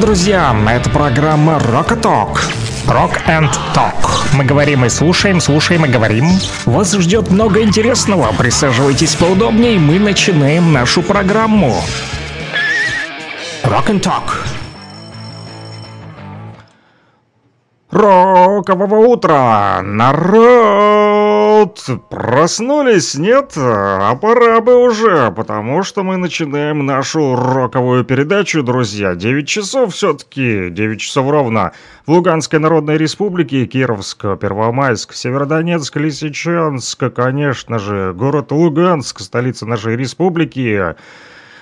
Друзья, это программа Talk. Rock and Talk. Мы говорим и слушаем, слушаем и говорим. Вас ждет много интересного. Присаживайтесь поудобнее, мы начинаем нашу программу. Rock and Talk. Рокового утра, народ! Проснулись, нет? А пора бы уже, потому что мы начинаем нашу роковую передачу, друзья. 9 часов все-таки, 9 часов ровно. В Луганской Народной Республике, Кировск, Первомайск, Северодонецк, Лисичанск, конечно же, город Луганск, столица нашей республики.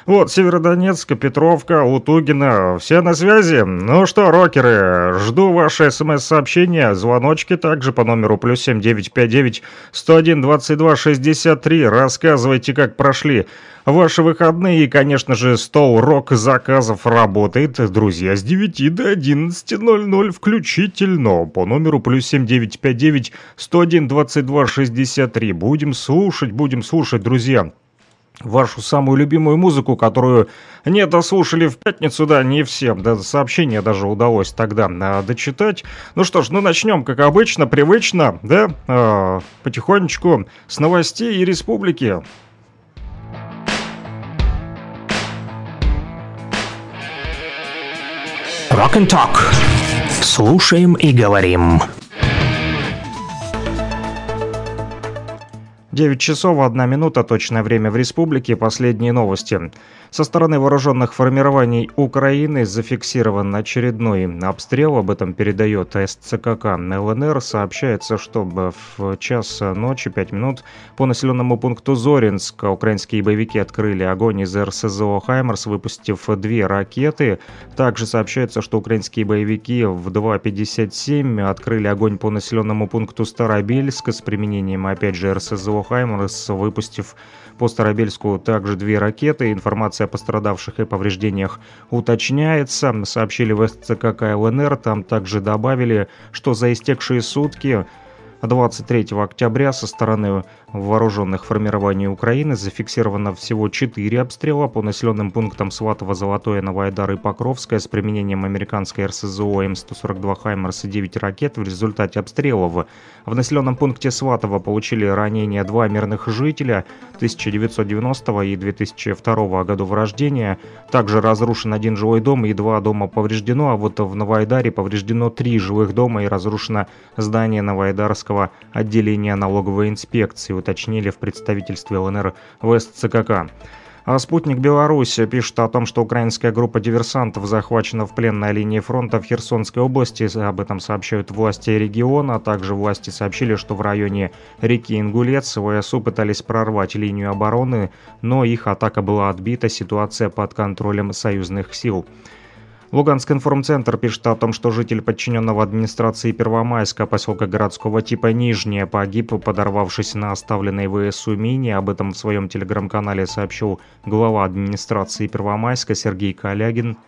Вот, Северодонецк, Петровка, Лутугина, все на связи. Ну что, рокеры, жду ваши смс-сообщения, звоночки также по номеру плюс семь девять пять девять сто один двадцать два шестьдесят три. Рассказывайте, как прошли ваши выходные. И, конечно же, стол рок заказов работает, друзья, с 9 до 11.00 включительно по номеру плюс семь девять пять девять сто один двадцать два шестьдесят три. Будем слушать, будем слушать, друзья вашу самую любимую музыку, которую не дослушали в пятницу, да, не всем, да, сообщение даже удалось тогда а, дочитать. Ну что ж, ну начнем, как обычно, привычно, да, э, потихонечку с новостей и республики. Rock and Talk. Слушаем и говорим. 9 часов 1 минута, точное время в республике. Последние новости. Со стороны вооруженных формирований Украины зафиксирован очередной обстрел. Об этом передает СЦКК ЛНР. Сообщается, что в час ночи 5 минут по населенному пункту Зоринск украинские боевики открыли огонь из РСЗО «Хаймерс», выпустив две ракеты. Также сообщается, что украинские боевики в 2.57 открыли огонь по населенному пункту Старобельск с применением, опять же, РСЗО «Хаймерс», выпустив по Старобельску также две ракеты. Информация о пострадавших и повреждениях уточняется. Сообщили в СЦК ЛНР. Там также добавили, что за истекшие сутки 23 октября со стороны вооруженных формирований Украины зафиксировано всего 4 обстрела по населенным пунктам Сватово, Золотое, Новоайдар и Покровское с применением американской РСЗО М142 «Хаймерс» и 9 ракет. В результате обстрелов в населенном пункте Сватово получили ранения два мирных жителя 1990 и 2002 годов рождения. Также разрушен один жилой дом и два дома повреждено, а вот в Новоайдаре повреждено три жилых дома и разрушено здание Новоайдарского отделения налоговой инспекции уточнили в представительстве ЛНР в СЦКК. А «Спутник Беларусь» пишет о том, что украинская группа диверсантов захвачена в плен на линии фронта в Херсонской области. Об этом сообщают власти региона. Также власти сообщили, что в районе реки Ингулец ВСУ пытались прорвать линию обороны, но их атака была отбита, ситуация под контролем союзных сил. Луганск информцентр пишет о том, что житель подчиненного администрации Первомайска поселка городского типа Нижняя погиб, подорвавшись на оставленной ВСУ мине. Об этом в своем телеграм-канале сообщил глава администрации Первомайска Сергей Калягин.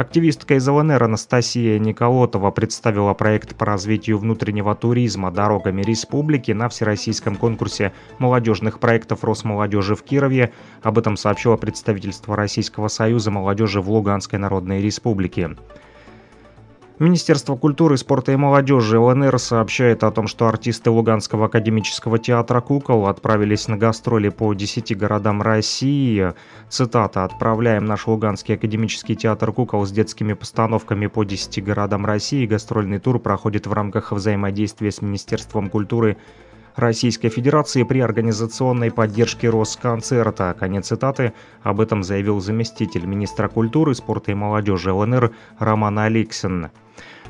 Активистка из ЛНР Анастасия Николотова представила проект по развитию внутреннего туризма дорогами республики на всероссийском конкурсе молодежных проектов Росмолодежи в Кирове. Об этом сообщило представительство Российского союза молодежи в Луганской Народной Республике. Министерство культуры, спорта и молодежи ЛНР сообщает о том, что артисты Луганского академического театра «Кукол» отправились на гастроли по 10 городам России. Цитата «Отправляем наш Луганский академический театр «Кукол» с детскими постановками по 10 городам России. Гастрольный тур проходит в рамках взаимодействия с Министерством культуры Российской Федерации при организационной поддержке Росконцерта. Конец цитаты. Об этом заявил заместитель министра культуры, спорта и молодежи ЛНР Роман Алексин.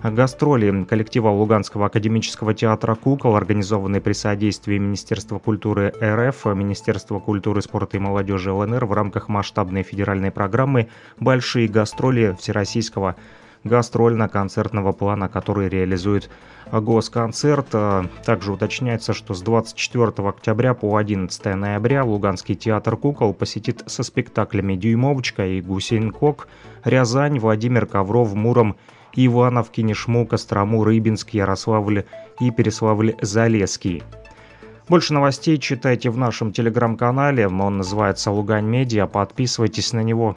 Гастроли коллектива Луганского академического театра «Кукол», организованные при содействии Министерства культуры РФ, Министерства культуры, спорта и молодежи ЛНР в рамках масштабной федеральной программы «Большие гастроли Всероссийского гастрольно-концертного плана, который реализует Госконцерт. Также уточняется, что с 24 октября по 11 ноября Луганский театр кукол посетит со спектаклями «Дюймовочка» и «Гусейн Кок», «Рязань», «Владимир Ковров», «Муром», Иванов, Кинешму, Кострому, Рыбинск, Ярославль и Переславль-Залесский. Больше новостей читайте в нашем телеграм-канале, он называется Лугань Медиа, подписывайтесь на него.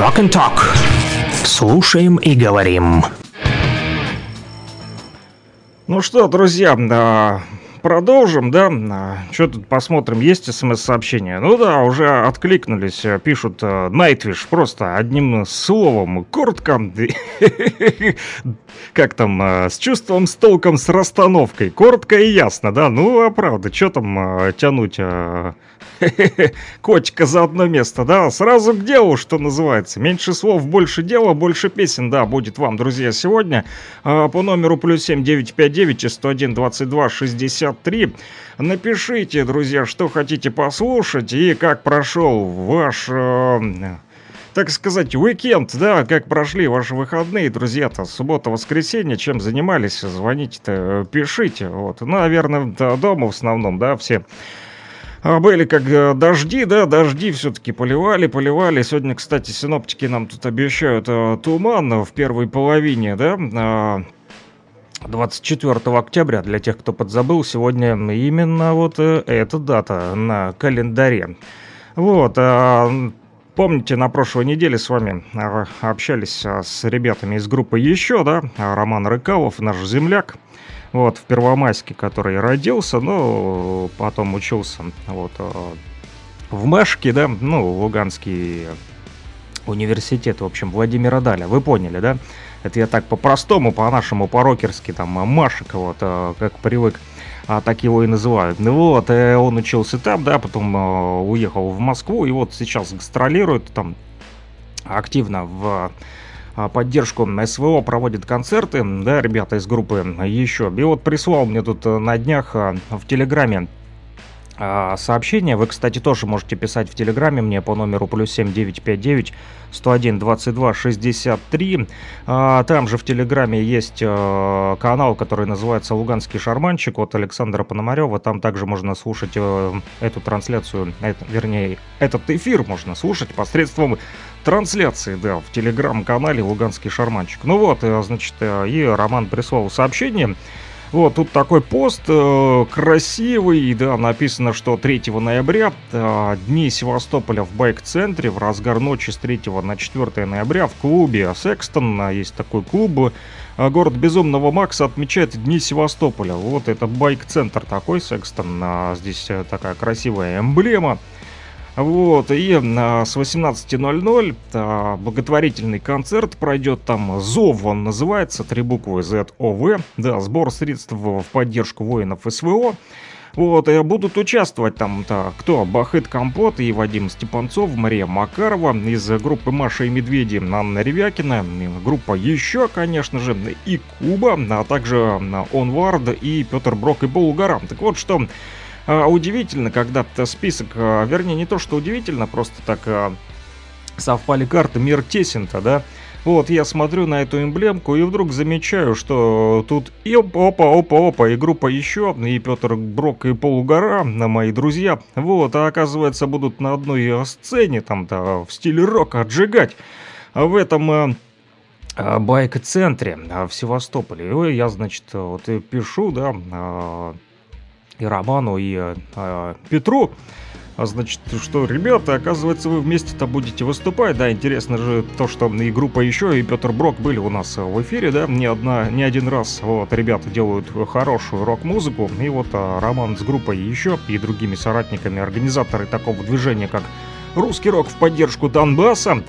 Rock and Talk. Слушаем и говорим. Ну что, друзья, да, продолжим, да? А, что тут посмотрим, есть смс-сообщения? Ну да, уже откликнулись, э, пишут Найтвиш просто одним словом, коротко. Как там, э, с чувством, с толком, с расстановкой. Коротко и ясно, да? Ну, а правда, что там э, тянуть Котика за одно место, да, сразу к делу, что называется. Меньше слов, больше дела, больше песен, да, будет вам, друзья, сегодня. По номеру плюс семь девять пять девять сто один двадцать два шестьдесят три. Напишите, друзья, что хотите послушать и как прошел ваш... Э, так сказать, уикенд, да, как прошли ваши выходные, друзья-то, суббота, воскресенье, чем занимались, звоните-то, пишите, вот, наверное, дома в основном, да, все а, были как э, дожди, да, дожди все-таки поливали, поливали. Сегодня, кстати, синоптики нам тут обещают э, туман в первой половине, да, 24 а, октября, для тех, кто подзабыл, сегодня именно вот э, эта дата на календаре. Вот, а, помните, на прошлой неделе с вами общались с ребятами из группы «Еще», да, Роман Рыкалов, наш земляк, вот, в Первомайске, который родился, но потом учился вот в Машке, да, ну, Луганский университет, в общем, Владимира Даля, вы поняли, да? Это я так по-простому, по-нашему, по-рокерски, там, Машек, вот, э, как привык, а так его и называют. Ну вот, э, он учился там, да, потом уехал в Москву, и вот сейчас гастролирует там активно в а, поддержку СВО проводит концерты, да, ребята из группы еще. И вот прислал мне тут э, на днях в Телеграме а, сообщения. Вы, кстати, тоже можете писать в Телеграме мне по номеру плюс 7959 101 22 63. Там же в Телеграме есть а, канал, который называется «Луганский шарманчик» от Александра Пономарева. Там также можно слушать э, эту трансляцию, это, вернее, этот эфир можно слушать посредством трансляции, да, в Телеграм-канале «Луганский шарманчик». Ну вот, э, значит, э, и Роман прислал сообщение. Вот, тут такой пост э, красивый, да, написано, что 3 ноября, э, дни Севастополя в байк-центре, в разгар ночи с 3 на 4 ноября в клубе Секстон, а, есть такой клуб, э, город Безумного Макса отмечает Дни Севастополя. Вот это байк-центр такой, Секстон, э, здесь э, такая красивая эмблема. Вот, и а, с 18.00 а, благотворительный концерт пройдет там ЗОВ, он называется, три буквы ZOV, да, сбор средств в поддержку воинов СВО. Вот, и будут участвовать там -то, кто? Бахыт Компот и Вадим Степанцов, Мария Макарова из группы Маша и Медведи, Анна Ревякина, группа еще, конечно же, и Куба, а также Онвард и Петр Брок и Булгарам. Так вот, что удивительно, когда список, а, вернее, не то, что удивительно, просто так а, совпали карты, мир тесен-то, да? Вот, я смотрю на эту эмблемку и вдруг замечаю, что тут и опа, опа, опа, и группа еще, и Петр Брок, и Полугора, мои друзья, вот, а оказывается будут на одной сцене там-то в стиле рока отжигать. В этом байк-центре в Севастополе. И я, значит, вот пишу, да, и Роману, и э, Петру. А значит, что, ребята, оказывается, вы вместе-то будете выступать, да, интересно же то, что и группа еще, и Петр Брок были у нас в эфире, да, не, одна, не один раз, вот, ребята делают хорошую рок-музыку, и вот а, Роман с группой еще, и другими соратниками, организаторы такого движения, как «Русский рок в поддержку Донбасса»,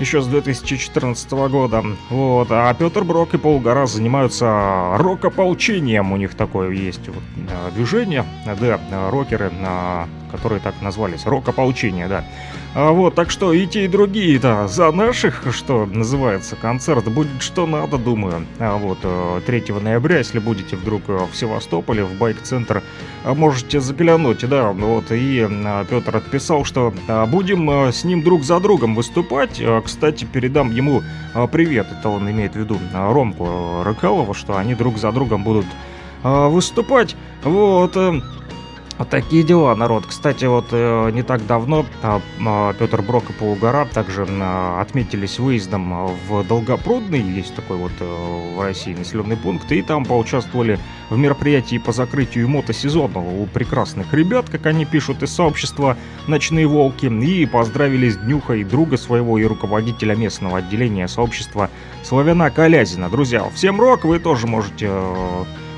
еще с 2014 года. Вот. А Петр Брок и Полгора занимаются рок-ополчением. У них такое есть вот, э, движение. Да, рокеры, э, которые так назвались. Рок-ополчение, да. А вот, так что и те, и другие-то за наших, что называется, концерт будет что надо, думаю. А вот 3 э, ноября, если будете вдруг в Севастополе, в байк-центр, можете заглянуть, да, вот, и Петр отписал, что будем с ним друг за другом выступать, кстати, передам ему а, привет. Это он имеет в виду а, Ромку Рыкалова, что они друг за другом будут а, выступать. Вот. Э, вот такие дела, народ. Кстати, вот э, не так давно э, э, Петр Брок и Полугора также э, отметились выездом в Долгопрудный, есть такой вот э, в России населенный пункт, и там поучаствовали в мероприятии по закрытию мотосезона у прекрасных ребят, как они пишут, из сообщества «Ночные волки», и поздравили с днюхой друга своего и руководителя местного отделения сообщества Славяна Калязина. Друзья, всем рок, вы тоже можете...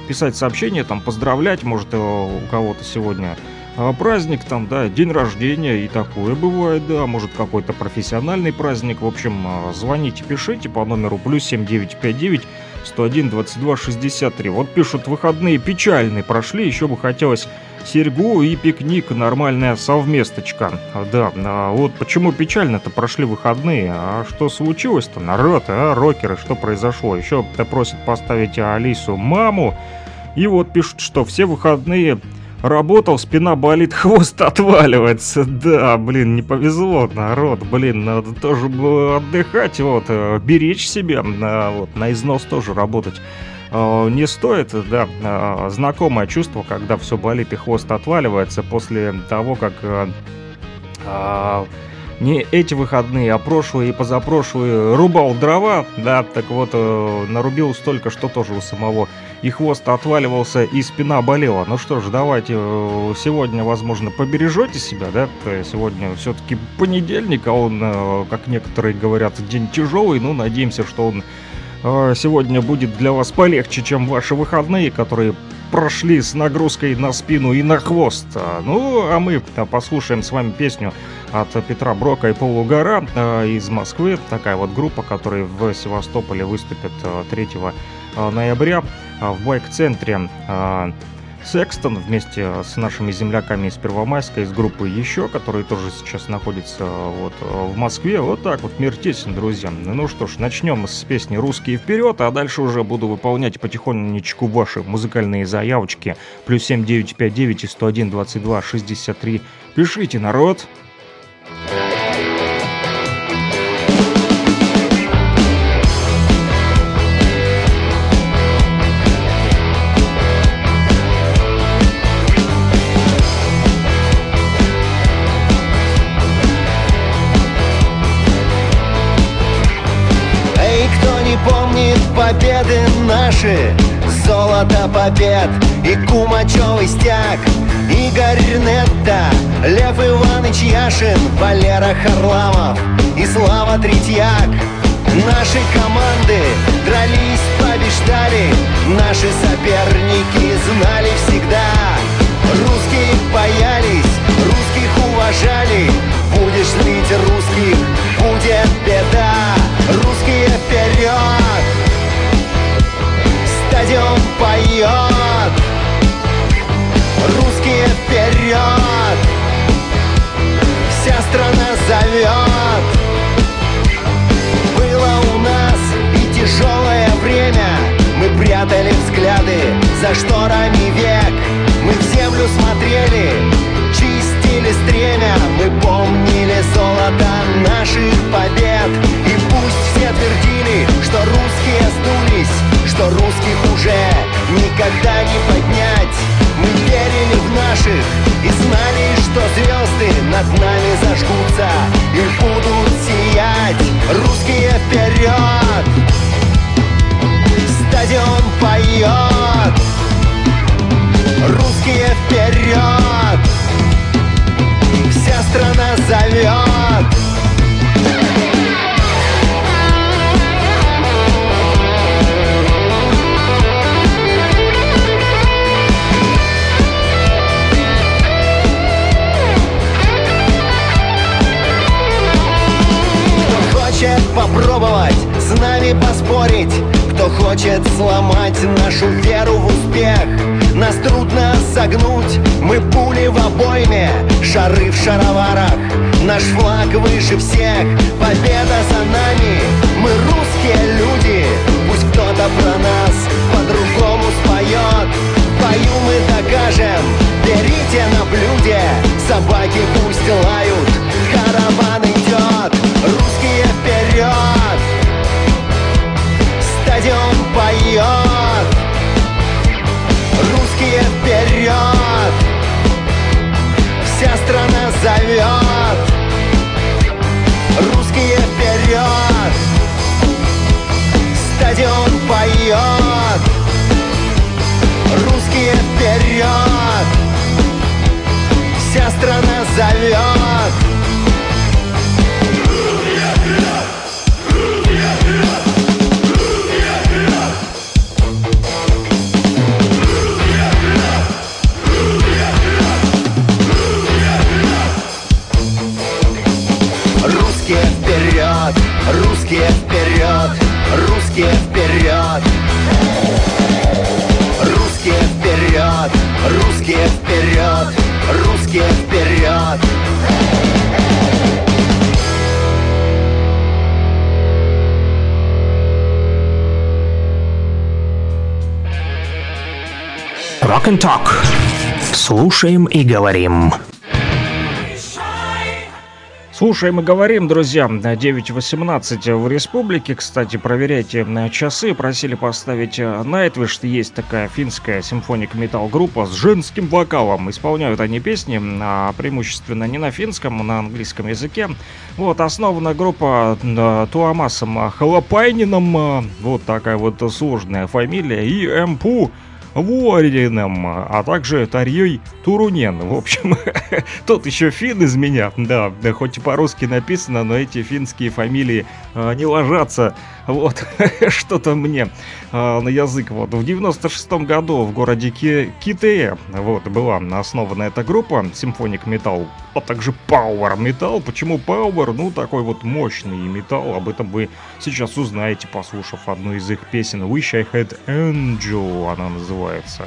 Писать сообщения, там, поздравлять, может, э, у кого-то сегодня э, праздник, там, да, день рождения, и такое бывает, да, может, какой-то профессиональный праздник, в общем, э, звоните, пишите по номеру плюс 7959 101 22 63. Вот пишут, выходные печальные прошли, еще бы хотелось серьгу и пикник, нормальная совместочка. Да, а вот почему печально-то прошли выходные, а что случилось-то, народ, а, рокеры, что произошло? Еще просят поставить Алису маму, и вот пишут, что все выходные работал, спина болит, хвост отваливается. Да, блин, не повезло, народ, блин, надо тоже было отдыхать, вот, э, беречь себя, на, вот, на износ тоже работать не стоит, да, э, знакомое чувство, когда все болит и хвост отваливается после того, как не эти выходные, а прошлые и позапрошлые рубал дрова, да, так вот, нарубил столько, что тоже у самого и хвост отваливался, и спина болела. Ну что ж, давайте э, сегодня, возможно, побережете себя, да? Сегодня все-таки понедельник, а он, э, как некоторые говорят, день тяжелый. Ну, надеемся, что он э, сегодня будет для вас полегче, чем ваши выходные, которые прошли с нагрузкой на спину и на хвост. Ну, а мы послушаем с вами песню от Петра Брока и Полугора из Москвы. Такая вот группа, которая в Севастополе выступит 3 ноября. А, в байк-центре а, Секстон вместе с нашими земляками из Первомайска, из группы «Еще», которые тоже сейчас находятся вот в Москве. Вот так вот мир тесен, друзья. Ну что ж, начнем с песни «Русские вперед», а дальше уже буду выполнять потихонечку ваши музыкальные заявочки. Плюс 7959 и 101 22 63. Пишите, народ! победы наши Золото побед и Кумачевый стяг. Игорь Нетта, Лев Иванович Яшин Валера Харламов и Слава Третьяк. Наши команды дрались, побеждали. Наши соперники знали всегда. Русские боялись, русских уважали. Будешь злить русских, будет беда. Русские вперед! Стадион поет Русские вперед. Вся страна зовет. Было у нас и тяжелое время. Мы прятали взгляды за шторами век. Мы в землю смотрели, чистили стремя. Мы помнили золото наших побед. И пусть все твердили, что русские сдулись что русских уже никогда не поднять. Мы верили в наших и знали, что звезды над нами зажгутся И будут сиять. Русские вперед! Стадион поет! Русские вперед! Вся страна зовет хочет попробовать с нами поспорить. Кто хочет сломать нашу веру в успех? Нас трудно согнуть, мы пули в обойме Шары в шароварах, наш флаг выше всех. Победа за нами, мы русские люди. Пусть кто-то про нас по-другому споет. Бою мы докажем, берите на блюде. Собаки пусть лают, караван идет поет Русские вперед Вся страна зовет Русские вперед Стадион поет Русские вперед Вся страна зовет Русские вперед, русские вперед Русские вперед, русские вперед, русские вперед Rock and Talk. Слушаем и говорим. Слушаем мы говорим, друзья, 9.18 в республике. Кстати, проверяйте на часы. Просили поставить Nightwish. Есть такая финская симфоник метал группа с женским вокалом. Исполняют они песни, а преимущественно не на финском, а на английском языке. Вот, основана группа Туамасом Халапайнином. Вот такая вот сложная фамилия. И Эмпу Ворином, а также Тарьей Турунен. В общем, тот еще фин из меня, да, да хоть и по-русски написано, но эти финские фамилии э, не ложатся вот, что-то мне э, на язык. Вот, в 96 году в городе Ки Китае, вот, была основана эта группа, Симфоник Металл, а также Power Metal. Почему Power? Ну, такой вот мощный металл, об этом вы сейчас узнаете, послушав одну из их песен Wish I Had Angel, она называется.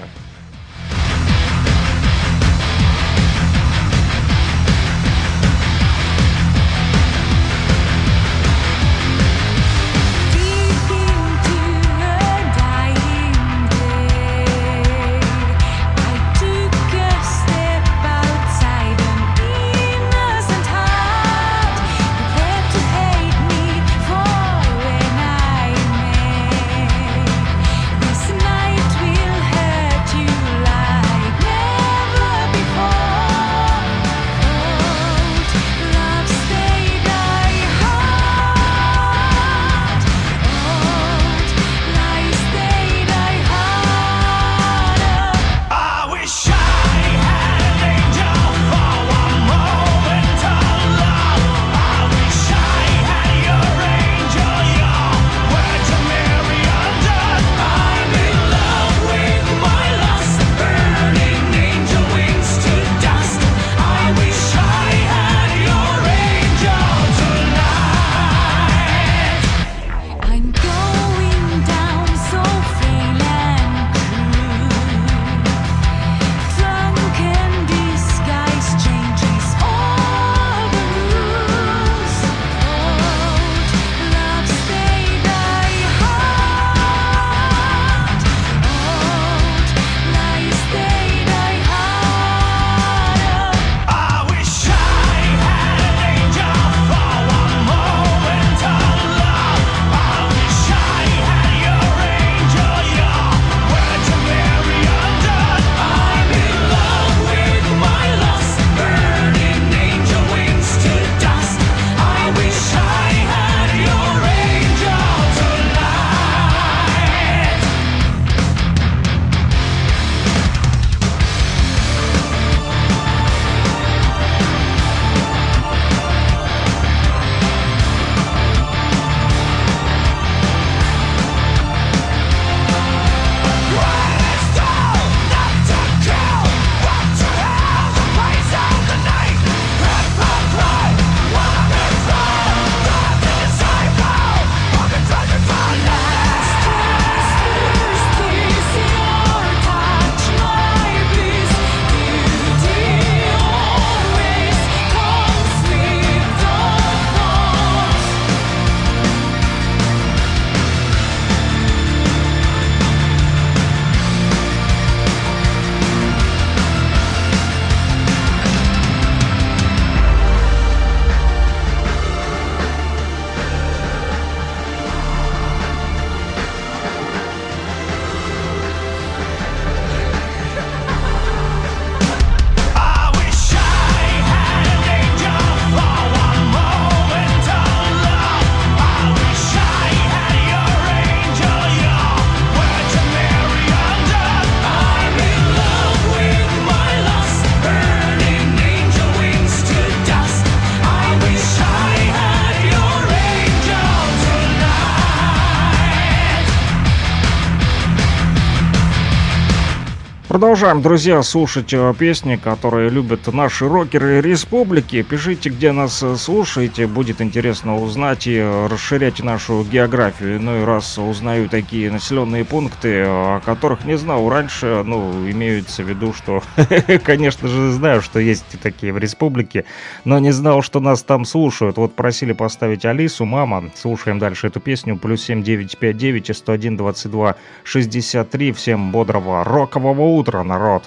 Продолжаем, друзья, слушать э, песни, которые любят наши рокеры республики. Пишите, где нас э, слушаете, будет интересно узнать и э, расширять нашу географию. Ну и раз узнаю такие населенные пункты, о которых не знал раньше, ну, имеется в виду, что, конечно же, знаю, что есть такие в республике, но не знал, что нас там слушают. Вот просили поставить Алису, мама, слушаем дальше эту песню, плюс 7959 и 101 22 63. Всем бодрого рокового утра утро, народ!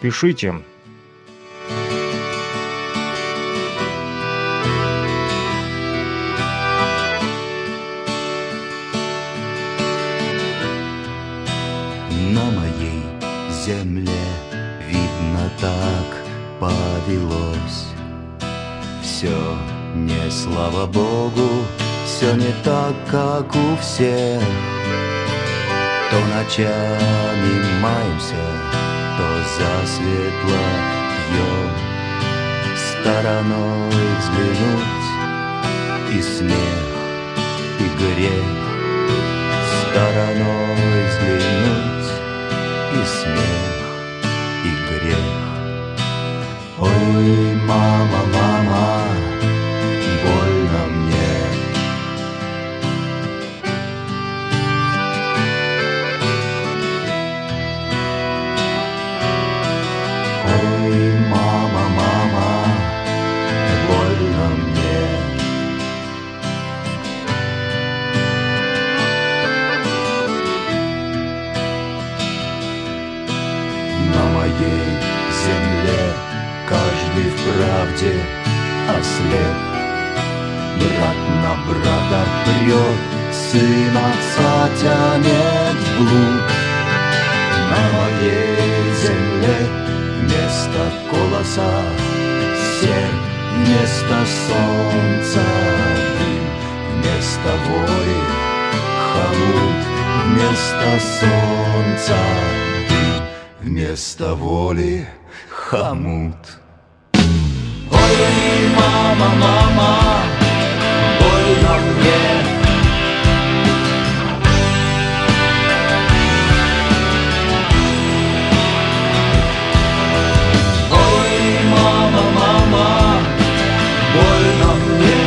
Пишите. На моей земле видно так повелось Все не слава Богу, все не так, как у всех то ночами маемся, то засветло пьем Стороной взглянуть. И смех, и грех Стороной взглянуть. И смех, и грех. Ой, мама, мама, ослеп Брат на брата прет, сын отца тянет вглубь На моей земле вместо колоса Серп вместо солнца дым. Вместо воли хомут Вместо солнца дым. Вместо воли хомут. Ой, мама, мама, больно мне. Ой, мама, мама, больно мне.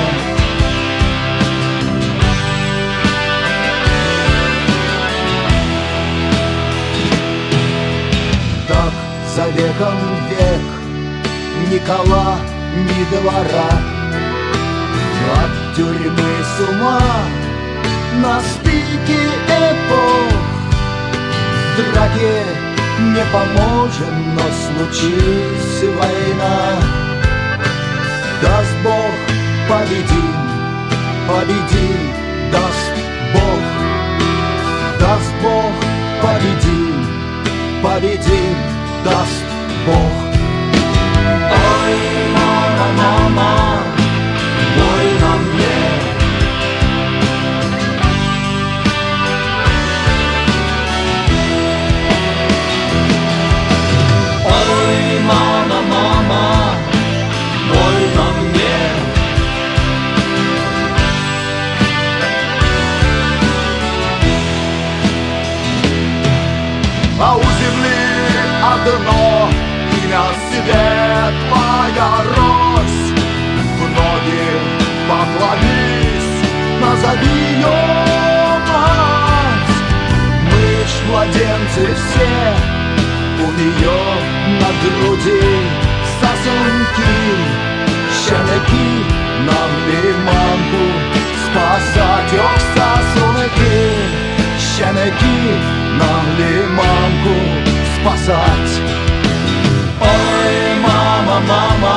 Так за веком век Никола ни двора От тюрьмы с ума. На стыке эпох В драке не поможем, но случись война. Даст Бог победим, победим, даст Бог. Даст Бог победим, победим, даст Бог А у земли одно имя светлая поклонись, назови ее мать. Мы ж младенцы все, у нее на груди сосунки. Щенки нам лиманку спасать, ох, сосунки. Щенки нам лиманку спасать. Ой, мама, мама,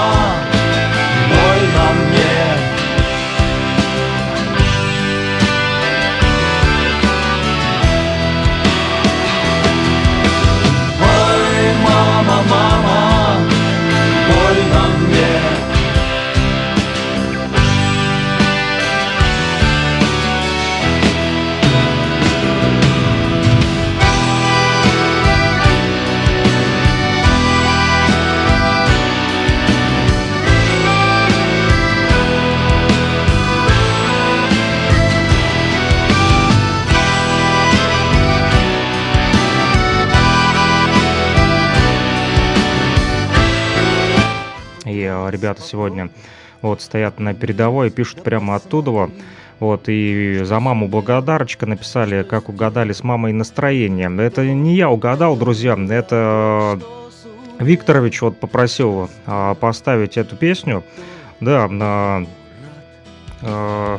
ребята сегодня вот стоят на передовой и пишут прямо оттуда. Вот, и за маму благодарочка написали, как угадали с мамой настроение. Это не я угадал, друзья, это Викторович вот попросил а, поставить эту песню. Да, на... А,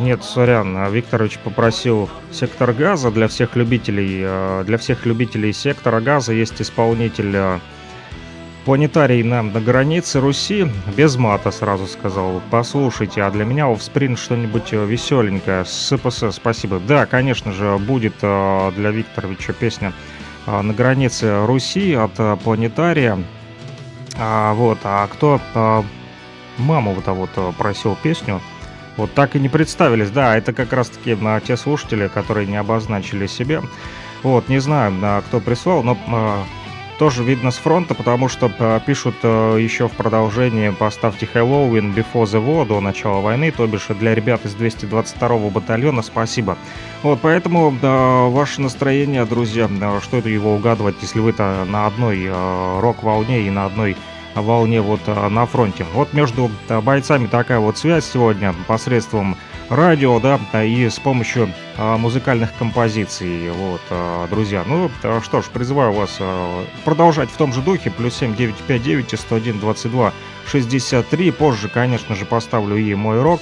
нет, сорян, а Викторович попросил сектор газа для всех любителей, а, для всех любителей сектора газа есть исполнитель а, Планетарий нам на границе Руси, без мата сразу сказал. Послушайте, а для меня Offspring что-нибудь э, веселенькое. СПС, спасибо. Да, конечно же, будет э, для Викторовича песня э, на границе Руси от Планетария. А, вот, а кто маму вот вот просил песню, вот так и не представились. Да, это как раз-таки на те слушатели, которые не обозначили себе. Вот, не знаю, кто прислал, но тоже видно с фронта, потому что э, пишут э, еще в продолжении «Поставьте Хэллоуин before the war» до начала войны, то бишь для ребят из 222-го батальона спасибо. Вот, поэтому да, ваше настроение, друзья, что это его угадывать, если вы-то на одной э, рок-волне и на одной волне вот на фронте. Вот между бойцами такая вот связь сегодня посредством радио, да, и с помощью а, музыкальных композиций, вот, а, друзья. Ну, что ж, призываю вас продолжать в том же духе, плюс 7959 101 22 63. Позже, конечно же, поставлю и мой рок.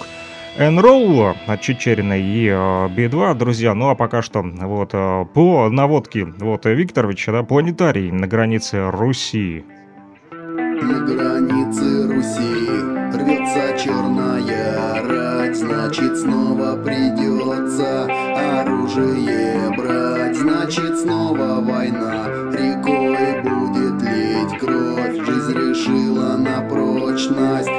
Энролл от Чечериной и э, Би-2, друзья. Ну а пока что вот э, по наводке вот Викторовича, да, планетарий на границе Руси. На границе Руси рвется черная значит снова придется оружие брать, значит снова война, рекой будет лить. Кровь, жизнь решила на прочность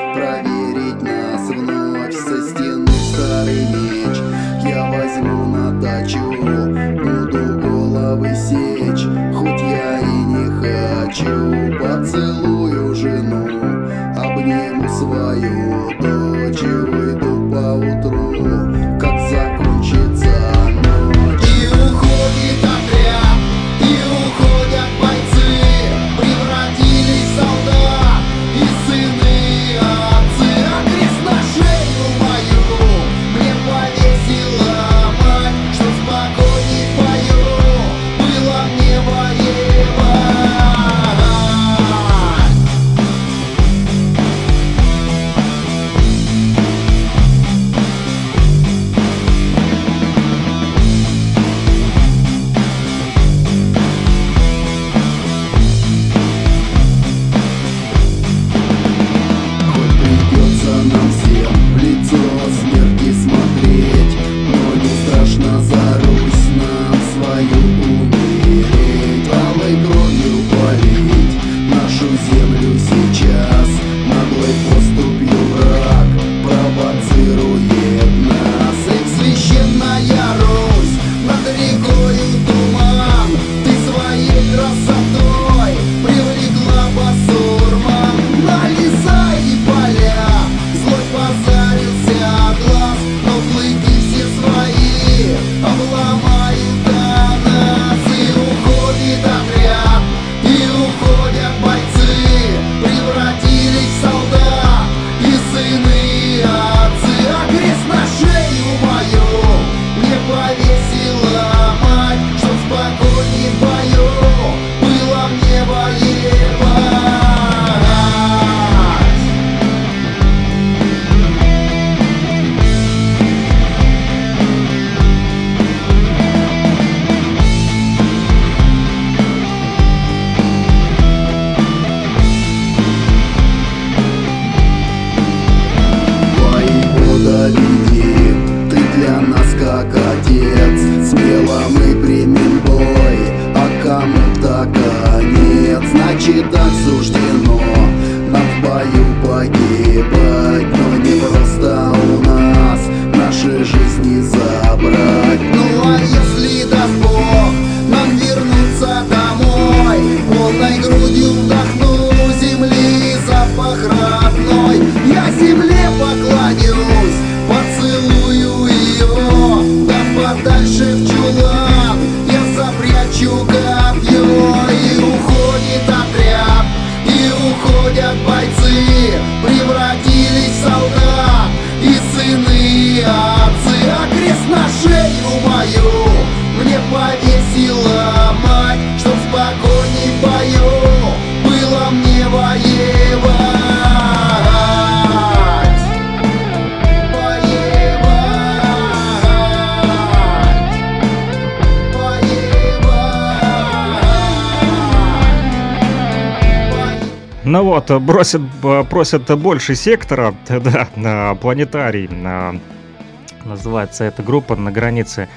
просят больше сектора, да, на планетарий, на, называется эта группа на границе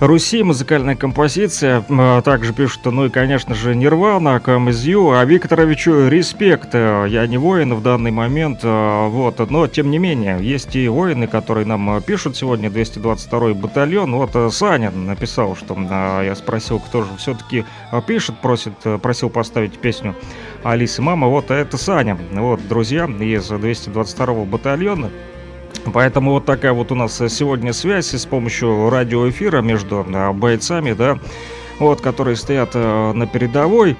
Руси, музыкальная композиция. Также пишут, ну и, конечно же, Нирвана, КМЗЮ, а Викторовичу респект. Я не воин в данный момент, вот, но тем не менее, есть и воины, которые нам пишут сегодня, 222 батальон. Вот Саня написал, что я спросил, кто же все-таки пишет, просит, просил поставить песню Алисы Мама. Вот, это Саня. Вот, друзья из 222 батальона. Поэтому вот такая вот у нас сегодня связь с помощью радиоэфира между а, бойцами, да, вот, которые стоят э, на передовой.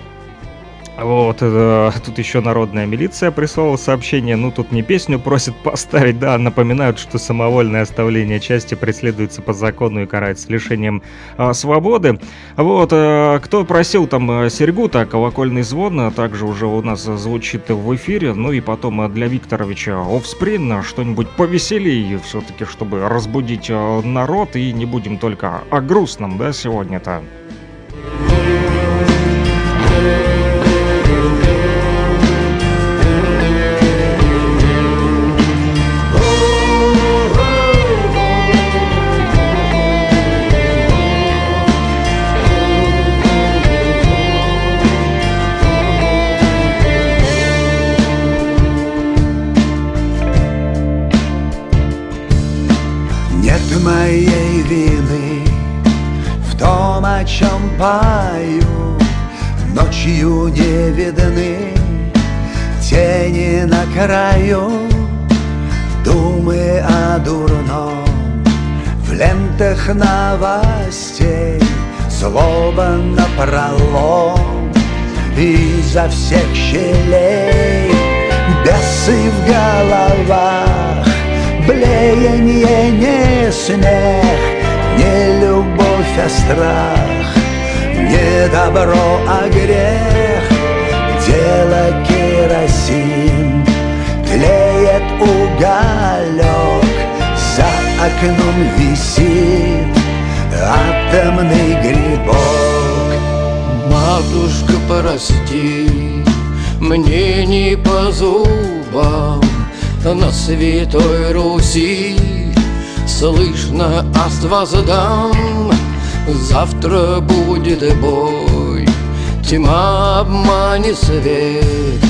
Вот, э, тут еще народная милиция прислала сообщение, ну тут не песню просят поставить, да, напоминают, что самовольное оставление части преследуется по закону и карается лишением э, свободы. Вот, э, кто просил там э, серьгу, так, колокольный звон, а также уже у нас звучит в эфире, ну и потом э, для Викторовича офсприн, что-нибудь повеселее все-таки, чтобы разбудить э, народ, и не будем только о грустном, да, сегодня-то. Думы о дурном. В лентах новостей Злоба на пролом. Изо всех щелей Бесы в головах. Блеяние не смех, не любовь, а страх, Не добро, а грех, дело керосин, уголек, за окном висит атомный грибок. Матушка, прости, мне не по зубам. На Святой Руси Слышно аст воздам Завтра будет бой Тьма обманет свет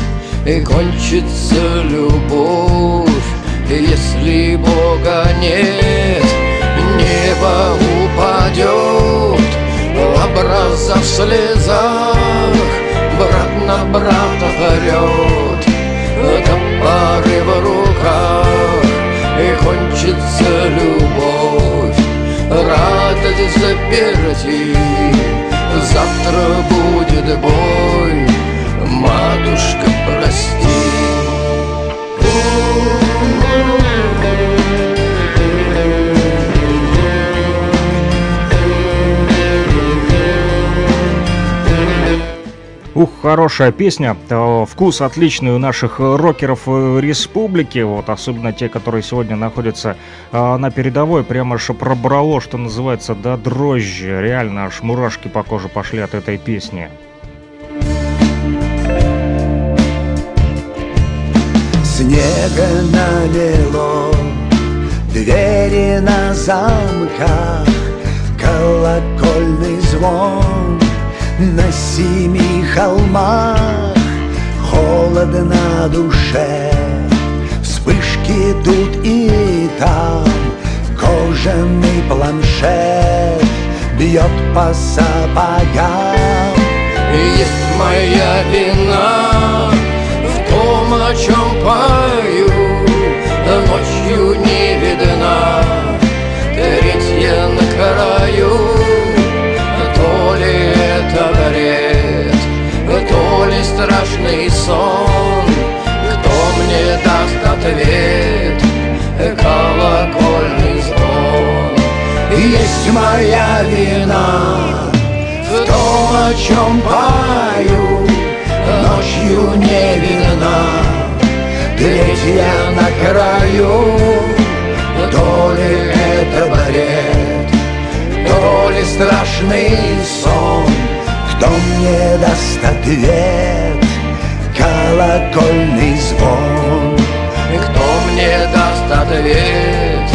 И кончится любовь Если Бога нет Небо упадет Образа в слезах Брат на брата орет Топоры в руках И кончится любовь. Радость заперти Завтра будет бой. Матушка, прости Ух, хорошая песня. Вкус отличный у наших рокеров республики. Вот, особенно те, которые сегодня находятся на передовой. Прямо аж пробрало, что называется, до дрожжи. Реально аж мурашки по коже пошли от этой песни. Снега налило, двери на замках, колокольный звон на семи холмах. Холодно на душе Вспышки тут и там Кожаный планшет Бьет по сапогам. Есть моя вина пою Ночью не видна Третья на краю это бред, то ли страшный сон, кто мне даст ответ, колокольный звон. Есть моя вина В том, о чем пою, ночью не видна Третья на краю, то ли это бред, то ли страшный сон. Кто мне даст ответ, колокольный звон. Кто мне даст ответ,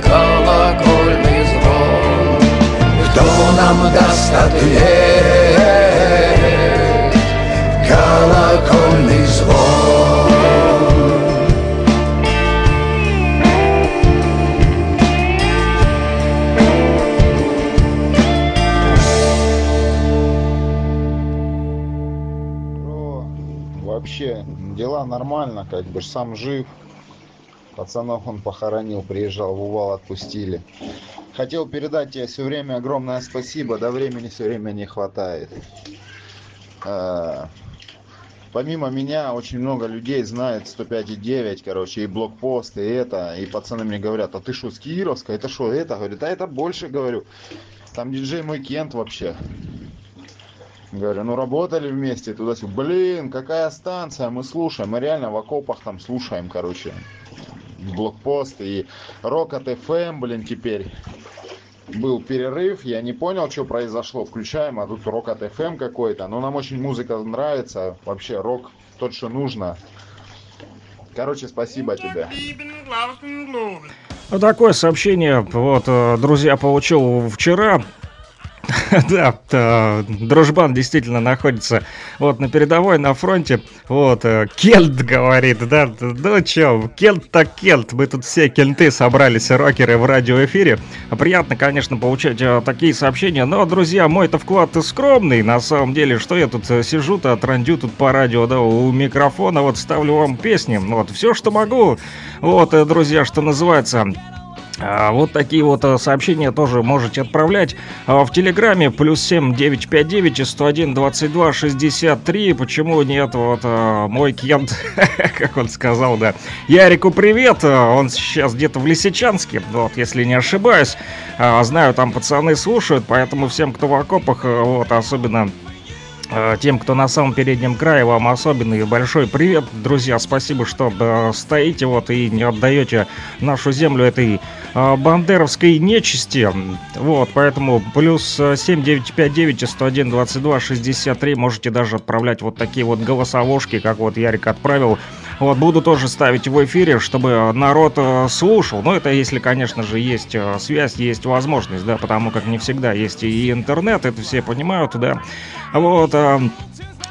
колокольный звон. Кто нам даст ответ, колокольный звон Вообще, дела нормально, как бы сам жив. Пацанов он похоронил, приезжал в Увал, отпустили. Хотел передать тебе все время огромное спасибо, до времени все время не хватает. А, Помимо меня очень много людей знает 105,9, короче, и блокпост, и это. И пацаны мне говорят, а ты что, с Кировска? Это что, это? Говорит, а это больше, говорю. Там диджей мой Кент вообще. Говорю, ну работали вместе туда-сюда. Блин, какая станция, мы слушаем. Мы реально в окопах там слушаем, короче. Блокпост и Рок от FM, блин, теперь. Был перерыв, я не понял, что произошло. Включаем, а тут рок от FM какой-то. Но нам очень музыка нравится. Вообще, рок тот, что нужно. Короче, спасибо тебе. Вот такое сообщение, вот, э, друзья, получил вчера. Да, э, дружбан действительно находится вот на передовой, на фронте. Вот, э, Кельт говорит, да, ну чё, Кельт так Кельт. Мы тут все кельты собрались, рокеры в радиоэфире. Приятно, конечно, получать э, такие сообщения, но, друзья, мой-то вклад скромный, на самом деле, что я тут сижу-то, трандю тут по радио, да, у микрофона, вот ставлю вам песни, вот, все, что могу, вот, друзья, что называется, Вот такие вот а, сообщения тоже можете отправлять а, в Телеграме плюс 7 959 101 22 63. Почему нет? Вот а, мой Кент, как он сказал, да. Ярику привет, а, он сейчас где-то в Лисичанске, вот, если не ошибаюсь. А, Знаю, там пацаны слушают, поэтому всем, кто в окопах, а, вот, особенно Э, Тем, кто на самом переднем крае, вам особенный большой привет, друзья. Спасибо, что э, стоите вот и не отдаете нашу землю этой э, бандеровской нечисти. Вот, поэтому плюс э, 7959 101 22 63 можете даже отправлять вот такие вот голосовушки, как вот Ярик отправил. Вот, буду тоже ставить в эфире, чтобы народ э, слушал. Но это если, конечно же, есть э, связь, есть возможность, да, потому как не всегда есть и интернет, это все понимают, да. Вот, э,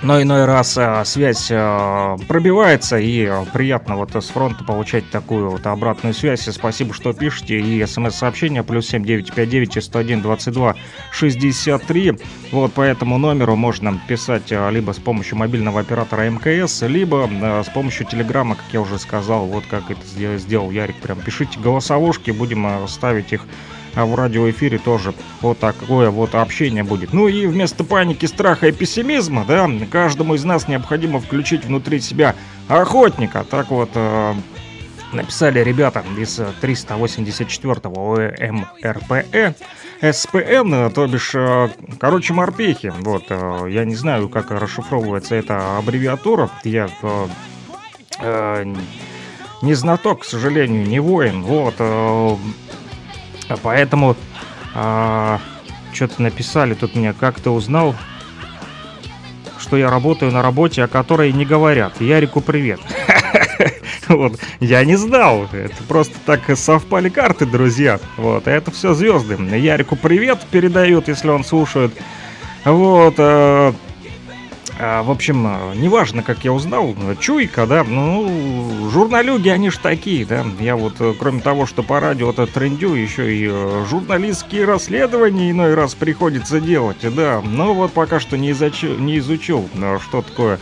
но иной раз э, связь э, пробивается, и э, приятно вот с фронта получать такую вот обратную связь. И спасибо, что пишете. И смс-сообщение плюс 7959 101 22 63. Вот по этому номеру можно писать либо с помощью мобильного оператора МКС, либо с помощью телеграмма, как я уже сказал, вот как это сдел- сделал Ярик. Прям пишите голосовушки, будем ставить их а в радиоэфире тоже вот такое вот общение будет. Ну и вместо паники, страха и пессимизма, да, каждому из нас необходимо включить внутри себя охотника. Так вот, э, написали ребята из 384-го ОМРПЭ. СПН, то бишь, э, короче, морпехи. Вот, э, я не знаю, как расшифровывается эта аббревиатура. Я э, э, не знаток, к сожалению, не воин. Вот, а Поэтому что-то написали тут мне, как ты узнал, что я работаю на работе, о которой не говорят. Ярику привет. Вот, я не знал, это просто так совпали карты, друзья. Вот, это все звезды. Ярику привет передают, если он слушает. Вот, э, а, в общем, э, неважно, как я узнал, чуйка, да, ну, журналюги, они ж такие, да, я вот, э, кроме того, что по радио это трендю, еще и э, журналистские расследования иной раз приходится делать, да, но вот пока что не, изучил, не изучил, э, что такое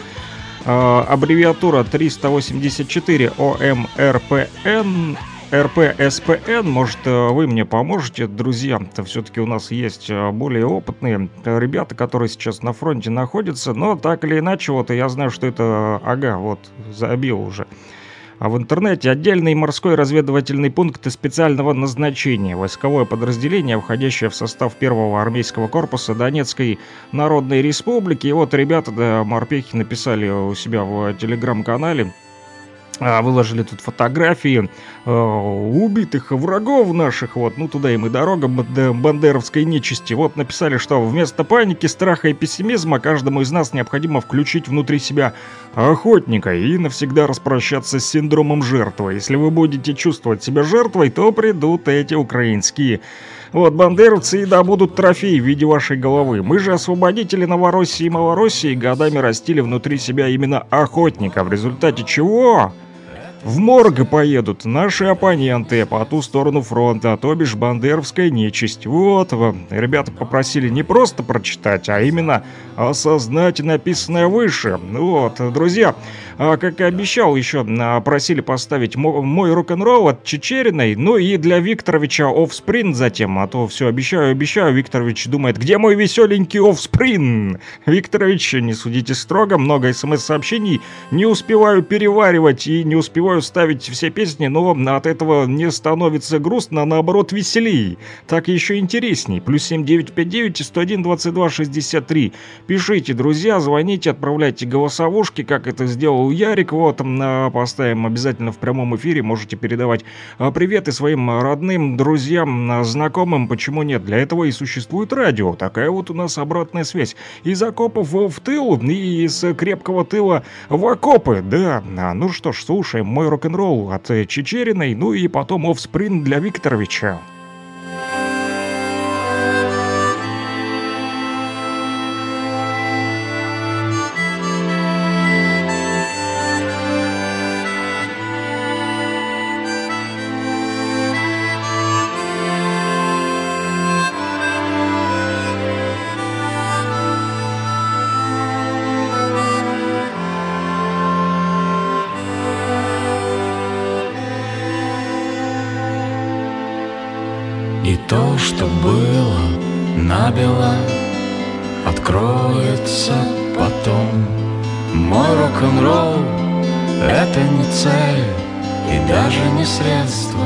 аббревиатура 384 ОМРПН, РПСПН, может, э, вы мне поможете, друзья? Все-таки у нас есть э, более опытные э, ребята, которые сейчас на фронте находятся, но так или иначе, вот я знаю, что это, ага, вот, забил уже. А в интернете отдельный морской разведывательный пункт специального назначения, войсковое подразделение, входящее в состав первого армейского корпуса Донецкой Народной Республики. И вот ребята, да, морпехи написали у себя в телеграм-канале, выложили тут фотографии э, убитых врагов наших, вот, ну туда им и дорога бандеровской нечисти. Вот написали, что вместо паники, страха и пессимизма каждому из нас необходимо включить внутри себя охотника и навсегда распрощаться с синдромом жертвы. Если вы будете чувствовать себя жертвой, то придут эти украинские вот, бандеровцы и добудут трофей в виде вашей головы. Мы же освободители Новороссии и Малороссии годами растили внутри себя именно охотника, в результате чего в морг поедут наши оппоненты по ту сторону фронта, то бишь бандеровская нечисть. Вот, ребята попросили не просто прочитать, а именно осознать написанное выше. Вот, друзья, как и обещал, еще а, просили поставить мой рок-н-ролл от Чечериной, ну и для Викторовича офсприн затем, а то все обещаю, обещаю, Викторович думает, где мой веселенький офсприн? Викторович, не судите строго, много смс-сообщений, не успеваю переваривать и не успеваю ставить все песни, но от этого не становится грустно, а наоборот веселей. Так еще интересней. Плюс 7959 101 22 63. Пишите, друзья, звоните, отправляйте голосовушки, как это сделал Ярик. Вот, поставим обязательно в прямом эфире. Можете передавать а, приветы своим родным, друзьям, а, знакомым. Почему нет? Для этого и существует радио. Такая вот у нас обратная связь. Из окопов в тыл и из крепкого тыла в окопы. Да, а, ну что ж, слушаем мой рок-н-ролл от Чечериной, ну и потом офсприн для Викторовича. Что было набело Откроется потом. Мой рок-н-ролл — это не цель И даже не средство.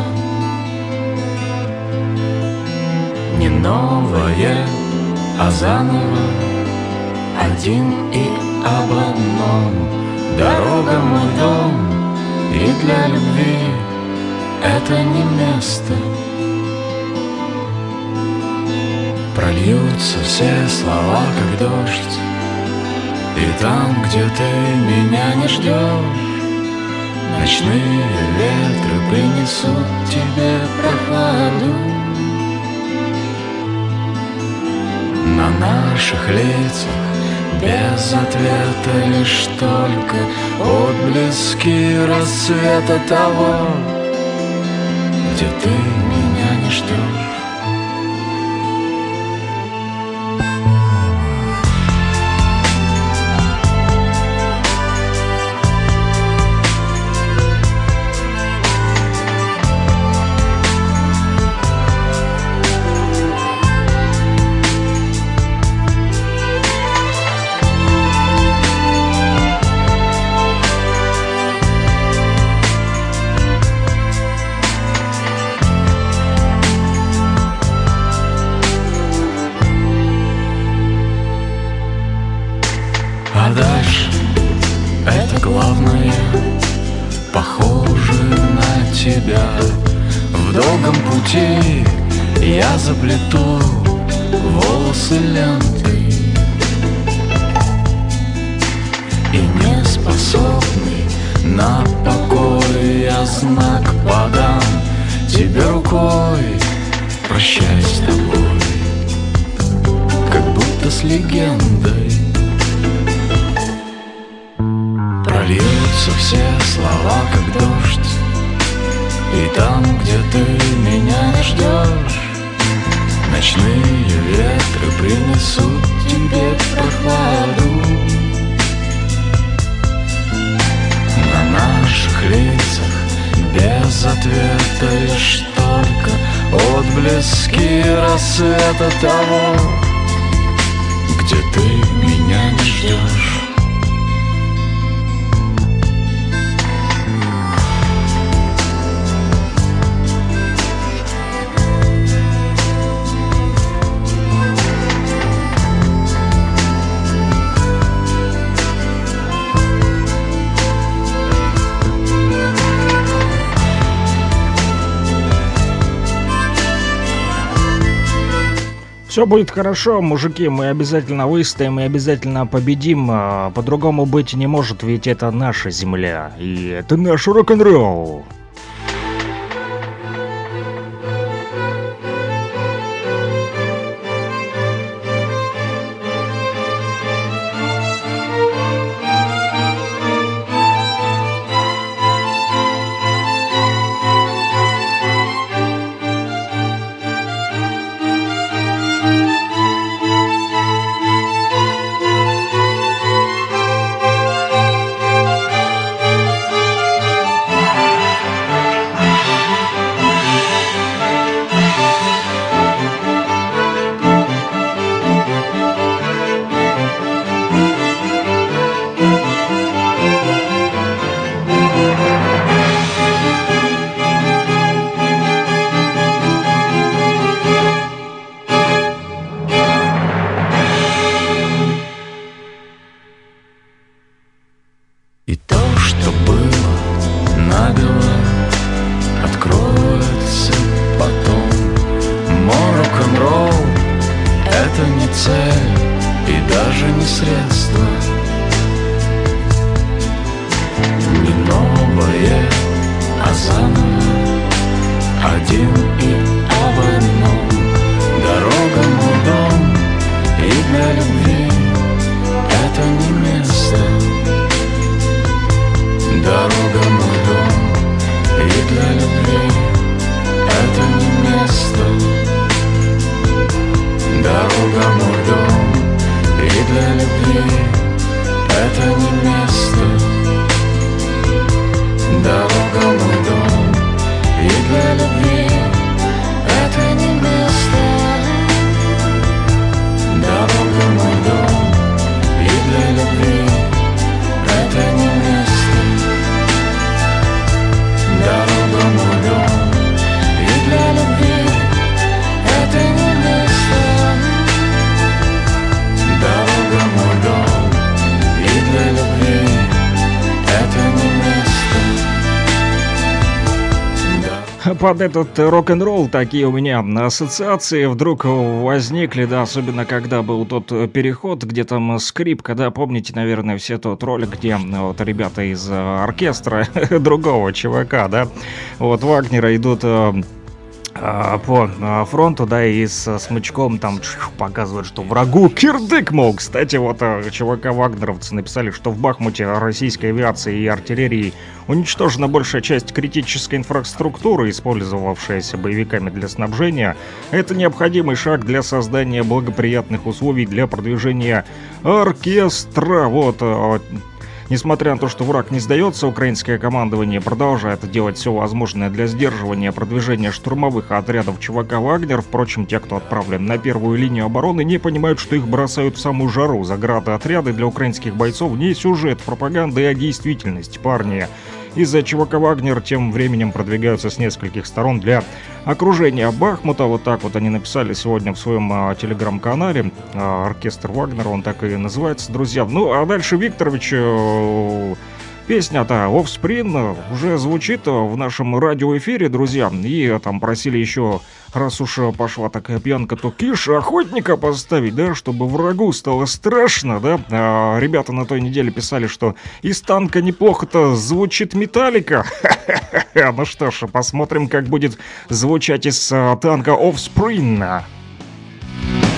Не новое, а заново. Один и об одном. Дорога мой дом И для любви это не место Прольются все слова, как дождь. И там, где ты меня не ждешь Ночные ветры принесут тебе прохладу. На наших лицах без ответа лишь только Отблески рассвета того Где ты меня не ждешь заплету волосы лентой И не способный на покой Я знак подам тебе рукой Прощай с тобой Как будто с легендой. Прольются все слова, как дождь И там, где ты меня ждешь Ночные ветры принесут тебе прохладу. На наших лицах без ответа лишь только Отблески рассвета того Где ты меня ждешь Все будет хорошо, мужики, мы обязательно выстоим и обязательно победим. А, по-другому быть не может, ведь это наша земля. И это наш рок-н-ролл. Под этот рок-н-ролл такие у меня ассоциации вдруг возникли, да, особенно когда был тот переход, где там скрипка, да, помните, наверное, все тот ролик, где вот ребята из оркестра другого чувака, да, вот Вагнера идут э, по а, фронту, да, и с смычком там показывают, что врагу кирдык, мол. Кстати, вот а, чувака вагнеровцы написали, что в Бахмуте российской авиации и артиллерии уничтожена большая часть критической инфраструктуры, использовавшаяся боевиками для снабжения. Это необходимый шаг для создания благоприятных условий для продвижения оркестра. Вот, Несмотря на то, что враг не сдается, украинское командование продолжает делать все возможное для сдерживания продвижения штурмовых отрядов ЧВК «Вагнер». Впрочем, те, кто отправлен на первую линию обороны, не понимают, что их бросают в самую жару. Заграды отряды для украинских бойцов не сюжет пропаганды, а действительность, парни из-за ЧВК «Вагнер» тем временем продвигаются с нескольких сторон для окружения Бахмута. Вот так вот они написали сегодня в своем а, телеграм-канале. А, оркестр Вагнера, он так и называется, друзья. Ну, а дальше Викторович... Э, Песня-то Offspring уже звучит в нашем радиоэфире, друзья. И там просили еще раз уж пошла такая пьянка, то киш охотника поставить, да, чтобы врагу стало страшно, да. А, ребята на той неделе писали, что из танка неплохо-то звучит металлика. Ну что ж, посмотрим, как будет звучать из танка Offspring. You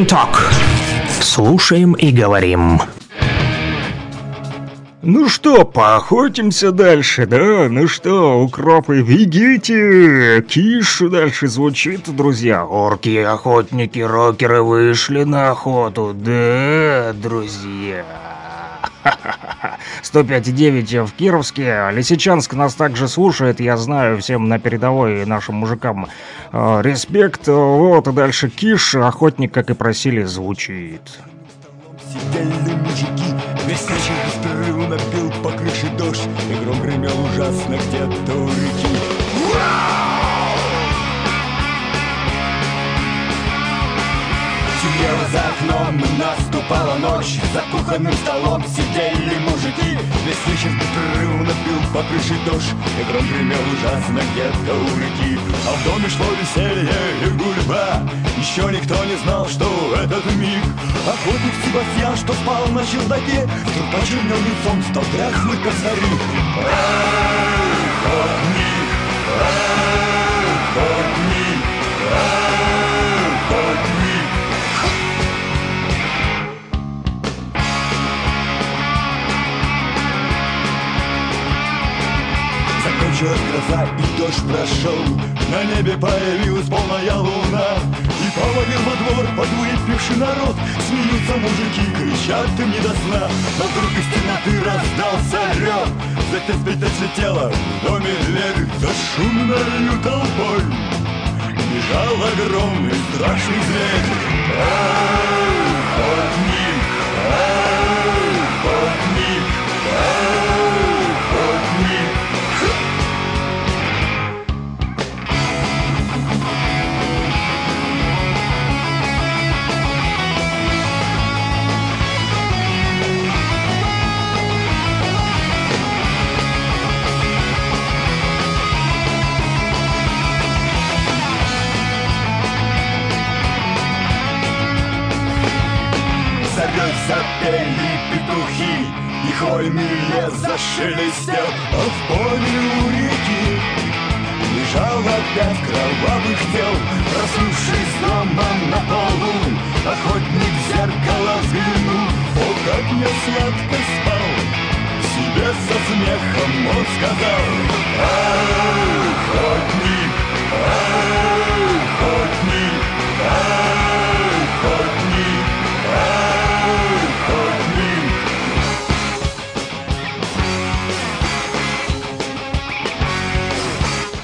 and Talk. Слушаем и говорим. Ну что, поохотимся дальше, да? Ну что, укропы, бегите! Киш дальше звучит, друзья. Орки, охотники, рокеры вышли на охоту, да, друзья? 105,9 в Кировске. Лисичанск нас также слушает, я знаю, всем на передовой нашим мужикам э, респект. Вот, и дальше Киш, охотник, как и просили, звучит. И гром гремел ужасно где-то у реки Темнело за окном, наступала ночь За кухонным столом сидели мужики. Весь вечер без перерыва напил по крыше дождь. И гром гремел ужасно где-то у реки. А в доме шло веселье и гульба Еще никто не знал, что этот миг. Охотник Себастьян, что спал на чердаке. Вдруг почернел лицом, стал дряхлый косарик Эй, охотник, эй, охотник, Закончилась гроза и дождь прошел. На небе появилась полная луна И повалил во двор подвыпивший народ. Смеются мужики, кричат им не до сна. Но вдруг из темноты раздался рев. Затем спить слетела в доме дверь За шумною толпой Бежал огромный страшный зверь Запели петухи И лес зашелестел А в поле у реки Лежал опять кровавых тел Проснувшись дома на полу Охотник в зеркало взглянул О, как я сладко спал Себе со смехом он сказал охотник, эй, охотник,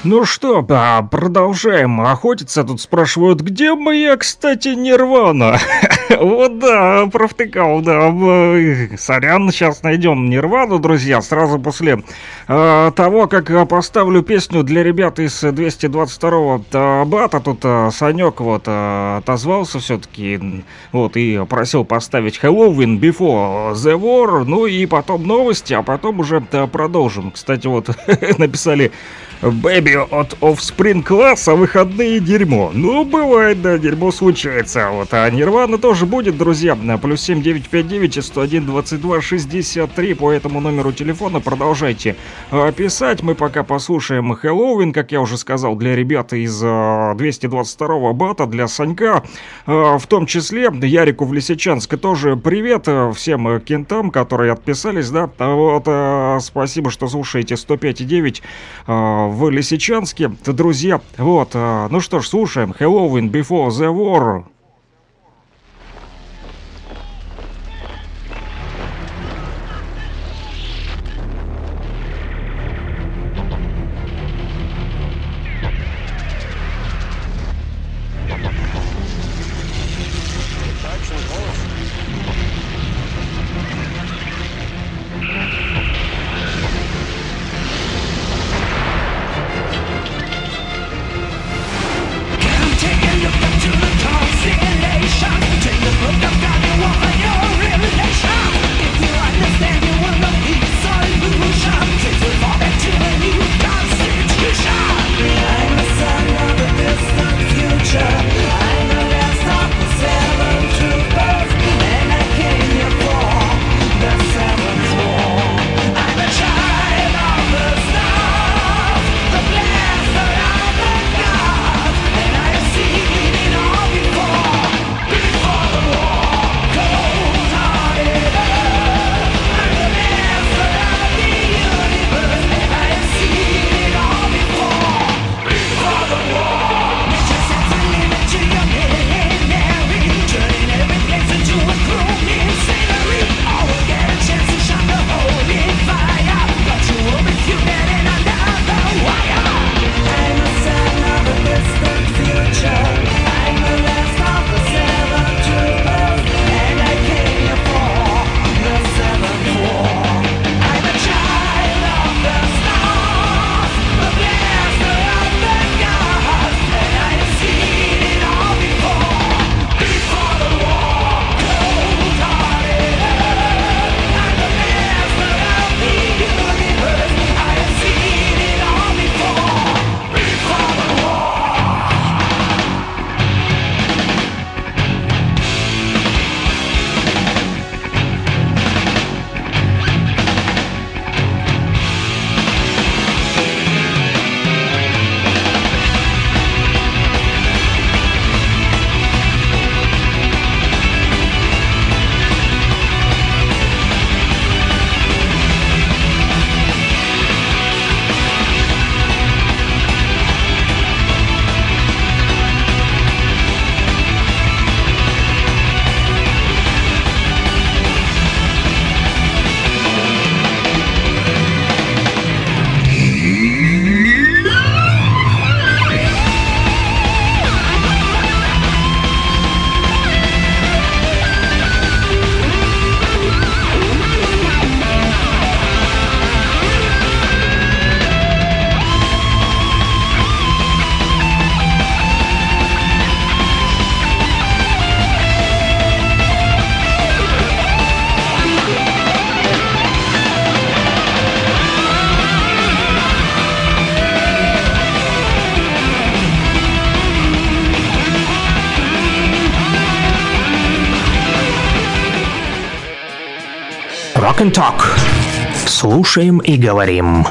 Ну что, а, продолжаем охотиться. Тут спрашивают, где моя, кстати, Нирвана? Вот да, провтыкал, да. М, Сорян, сейчас найдем Нирвану, друзья, сразу после э, того, как э, поставлю песню для ребят из 222-го бата. Тут э, Санек вот э, отозвался все-таки, вот, и просил поставить Halloween Before the War, ну и потом новости, а потом уже э, продолжим. Кстати, вот написали Бэби от Offspring класса выходные дерьмо. Ну, бывает, да, дерьмо случается. Вот, а Нирвана тоже будет, друзья. На плюс 7959 101 22 63 по этому номеру телефона продолжайте э, писать. Мы пока послушаем Хэллоуин, как я уже сказал, для ребят из э, 222 бата, для Санька. Э, в том числе Ярику в Лисичанске тоже привет э, всем э, кентам, которые отписались, да. Вот, э, спасибо, что слушаете 105,9 э, в Лисичанске. Друзья, вот, э, ну что ж, слушаем Halloween Before the War. Слушаем и говорим.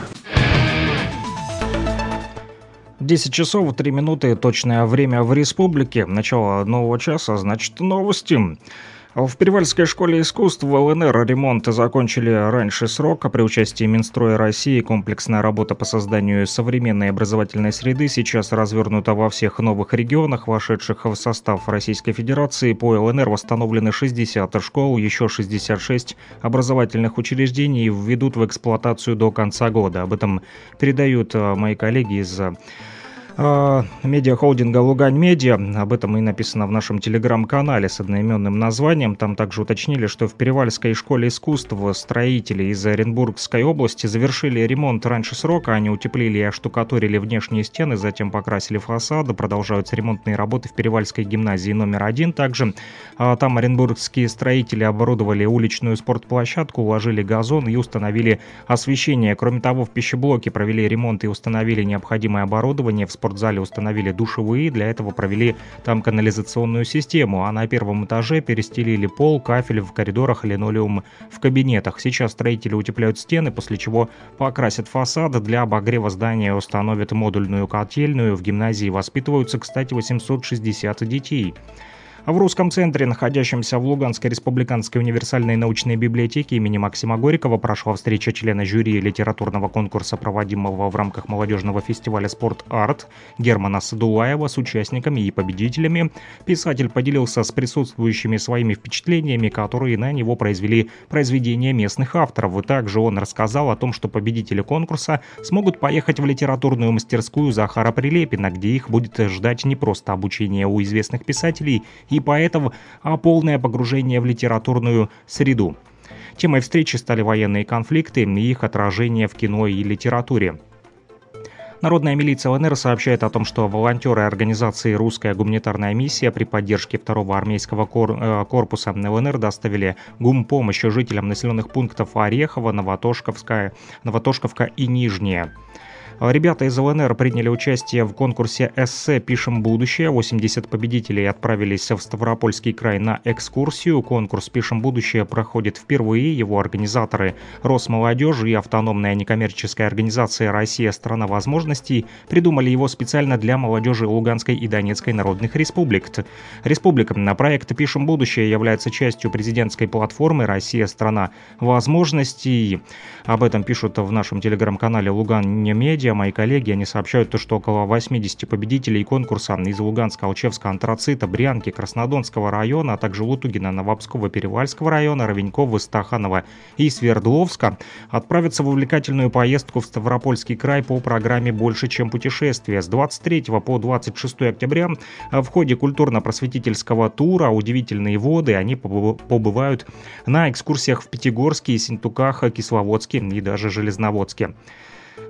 10 часов 3 минуты, точное время в республике. Начало нового часа, значит новости. В Перевальской школе искусств в ЛНР ремонт закончили раньше срока. При участии Минстроя России комплексная работа по созданию современной образовательной среды сейчас развернута во всех новых регионах, вошедших в состав Российской Федерации. По ЛНР восстановлены 60 школ, еще 66 образовательных учреждений введут в эксплуатацию до конца года. Об этом передают э, мои коллеги из медиахолдинга «Лугань Медиа». Об этом и написано в нашем телеграм-канале с одноименным названием. Там также уточнили, что в Перевальской школе искусств строители из Оренбургской области завершили ремонт раньше срока. Они утеплили и оштукатурили внешние стены, затем покрасили фасады. Продолжаются ремонтные работы в Перевальской гимназии номер один. Также а, там оренбургские строители оборудовали уличную спортплощадку, уложили газон и установили освещение. Кроме того, в пищеблоке провели ремонт и установили необходимое оборудование. В спортзале установили душевые, для этого провели там канализационную систему, а на первом этаже перестелили пол, кафель в коридорах, линолеум в кабинетах. Сейчас строители утепляют стены, после чего покрасят фасады. Для обогрева здания установят модульную котельную. В гимназии воспитываются, кстати, 860 детей. А в русском центре, находящемся в Луганской республиканской универсальной научной библиотеке имени Максима Горького, прошла встреча члена жюри литературного конкурса, проводимого в рамках молодежного фестиваля «Спорт-арт» Германа Садулаева с участниками и победителями. Писатель поделился с присутствующими своими впечатлениями, которые на него произвели произведения местных авторов. И также он рассказал о том, что победители конкурса смогут поехать в литературную мастерскую Захара Прилепина, где их будет ждать не просто обучение у известных писателей и поэтов, а полное погружение в литературную среду. Темой встречи стали военные конфликты и их отражение в кино и литературе. Народная милиция ЛНР сообщает о том, что волонтеры организации «Русская гуманитарная миссия» при поддержке второго армейского кор- э, корпуса ЛНР доставили гумпомощь жителям населенных пунктов Орехово, Новотошковская, Новотошковка и Нижняя. Ребята из ЛНР приняли участие в конкурсе «Эссе. Пишем будущее». 80 победителей отправились в Ставропольский край на экскурсию. Конкурс «Пишем будущее» проходит впервые. Его организаторы Росмолодежи и автономная некоммерческая организация «Россия. Страна возможностей» придумали его специально для молодежи Луганской и Донецкой народных республик. Республика на проект «Пишем будущее» является частью президентской платформы «Россия. Страна возможностей». Об этом пишут в нашем телеграм-канале «Луган Медиа». Мои коллеги, они сообщают, то, что около 80 победителей конкурса из Луганска, Алчевска, Антрацита, Брянки, Краснодонского района, а также Лутугина, Новопского, Перевальского района, Ровенькова, Стаханова и Свердловска отправятся в увлекательную поездку в Ставропольский край по программе «Больше, чем путешествие». С 23 по 26 октября в ходе культурно-просветительского тура «Удивительные воды» они побывают на экскурсиях в Пятигорске, Синтуках, Кисловодске и даже Железноводске.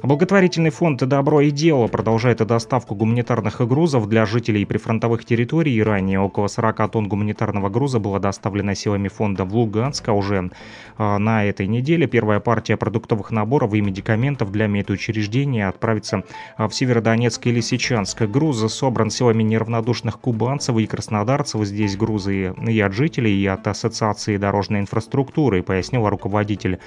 Благотворительный фонд «Добро и дело» продолжает доставку гуманитарных грузов для жителей прифронтовых территорий. Ранее около 40 тонн гуманитарного груза было доставлено силами фонда в Луганск, а уже э, на этой неделе первая партия продуктовых наборов и медикаментов для медучреждения отправится в Северодонецк и Лисичанск. Груз собран силами неравнодушных кубанцев и краснодарцев. Здесь грузы и от жителей, и от Ассоциации дорожной инфраструктуры, пояснил руководитель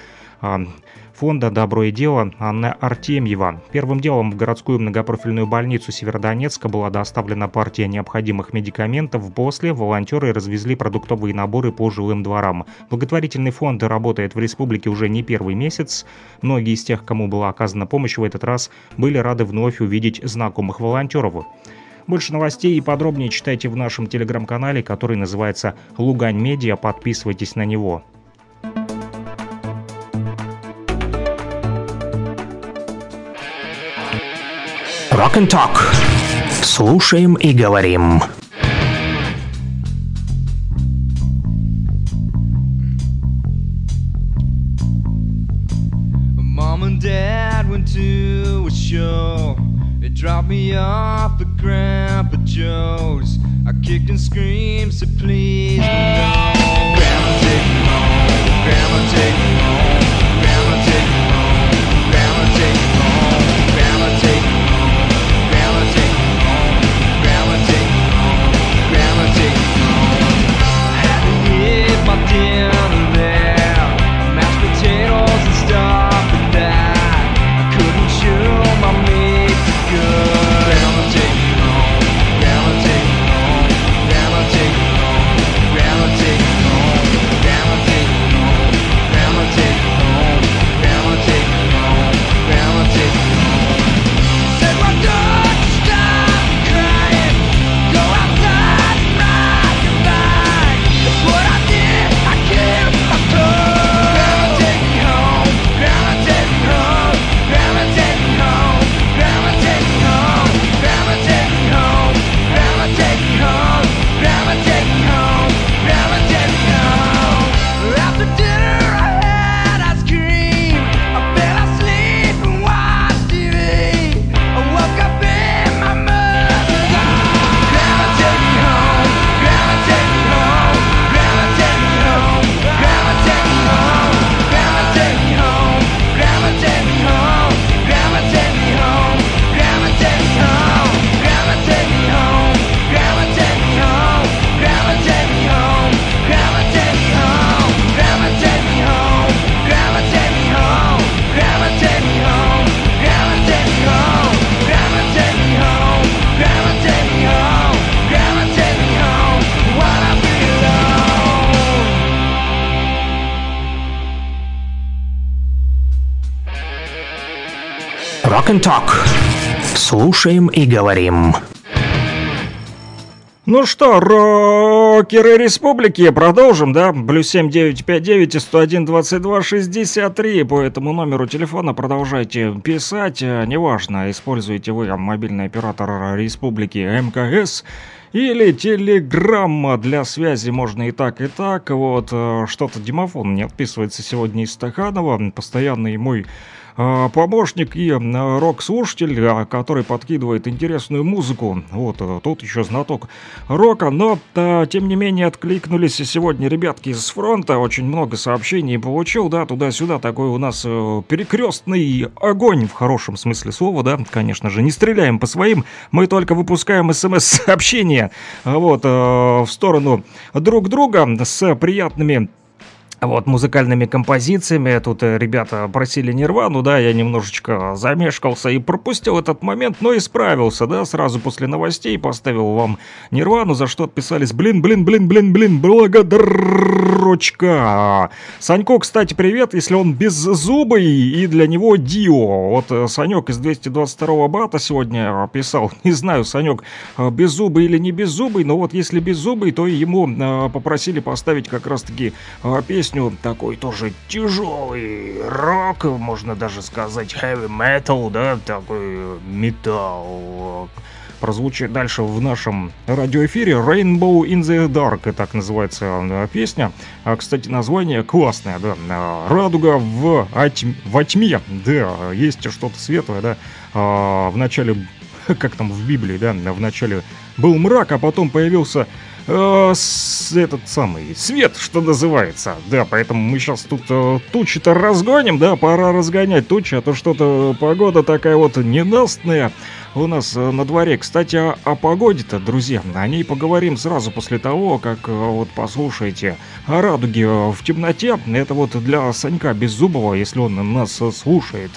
фонда «Добро и дело» Анна Артемьева. Первым делом в городскую многопрофильную больницу Северодонецка была доставлена партия необходимых медикаментов. После волонтеры развезли продуктовые наборы по жилым дворам. Благотворительный фонд работает в республике уже не первый месяц. Многие из тех, кому была оказана помощь в этот раз, были рады вновь увидеть знакомых волонтеров. Больше новостей и подробнее читайте в нашем телеграм-канале, который называется «Лугань Медиа». Подписывайтесь на него. Rock and Talk. Слушаем и говорим. Mom and Dad went to a show. They dropped me off at Grandpa Joe's. I kicked and screamed, said please no. Grandma take me home. Grandma take me home. And Talk. Слушаем и говорим. Ну что, рокеры республики, продолжим, да? Плюс семь девять пять девять и сто один двадцать два шестьдесят три. По этому номеру телефона продолжайте писать. Э, Неважно, используете вы мобильный оператор республики МКС или телеграмма для связи можно и так, и так. Вот, э, что-то Димофон не отписывается сегодня из Стаханова. Постоянный мой помощник и рок-слушатель, э, который подкидывает интересную музыку. Вот, э, тут еще знаток рока, но, э, тем не менее, откликнулись сегодня ребятки с фронта, очень много сообщений получил, да, туда-сюда, такой у нас э, перекрестный огонь, в хорошем смысле слова, да, конечно же, не стреляем по своим, мы только выпускаем смс-сообщения, вот, э, в сторону друг друга с приятными вот, музыкальными композициями. Тут э, ребята просили Нирвану, да, я немножечко замешкался и пропустил этот момент, но исправился, да, сразу после новостей поставил вам Нирвану, за что отписались, блин, блин, блин, блин, блин, благодарочка. Санько, кстати, привет, если он беззубый, и для него Дио. Вот э, Санек из 222 бата сегодня писал, не знаю, Санек, э, беззубый или не беззубый, но вот если беззубый, то ему попросили поставить как раз-таки э, песню такой тоже тяжелый рок, можно даже сказать heavy metal, да, такой металл. Прозвучит дальше в нашем радиоэфире Rainbow in the Dark, так называется э, песня. А, кстати, название классное, да. э, Радуга в, оть- во тьме, да, есть что-то светлое, да. А, В начале, как там в Библии, да, в начале был мрак, а потом появился э, этот самый свет, что называется. Да, поэтому мы сейчас тут э, тучи-то разгоним, да, пора разгонять тучи, а то что-то погода такая вот ненастная у нас э, на дворе. Кстати, о, о погоде-то, друзья, о ней поговорим сразу после того, как э, вот послушаете о радуге э, в темноте. Это вот для Санька Беззубова, если он нас э, слушает.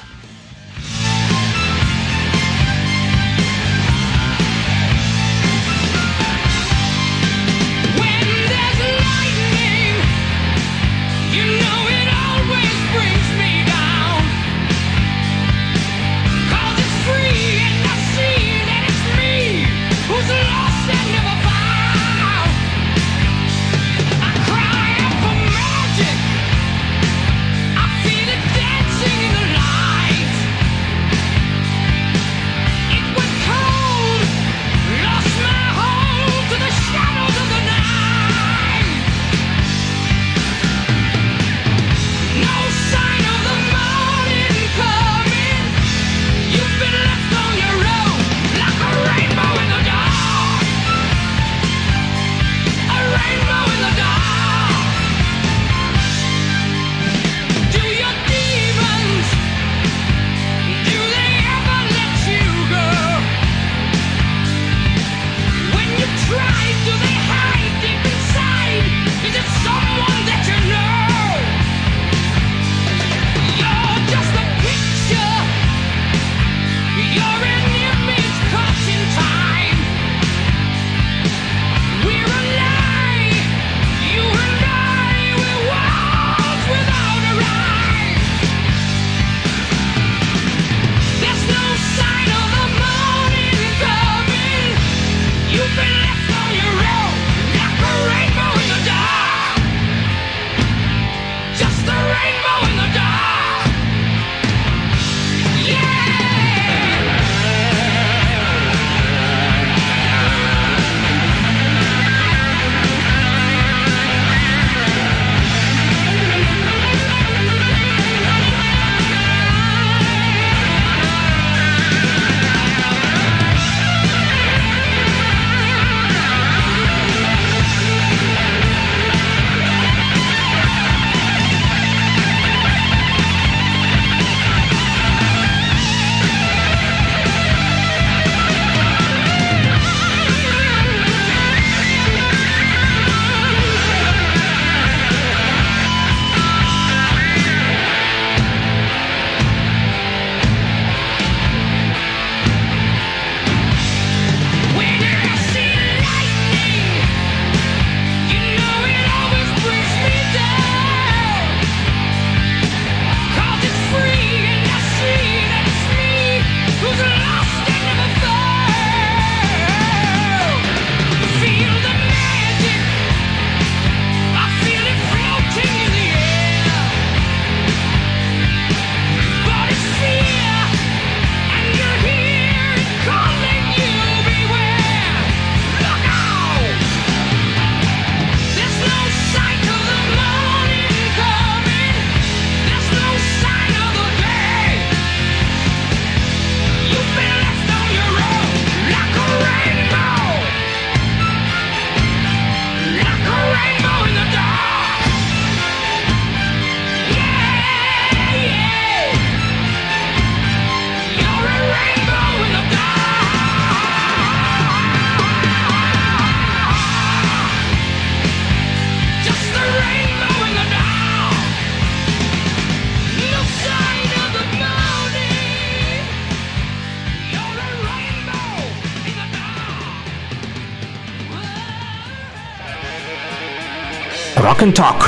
And Talk.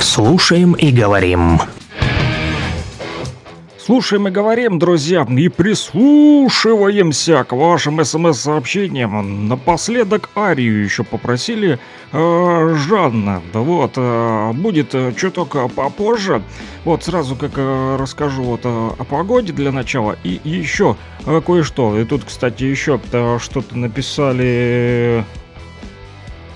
Слушаем и говорим. Слушаем и говорим, друзья, и прислушиваемся к вашим смс-сообщениям. Напоследок Арию еще попросили э, Жанна. Вот, э, будет э, чуток попозже. Вот сразу как э, расскажу вот э, о погоде для начала. И еще э, кое-что. И тут, кстати, еще э, что-то написали...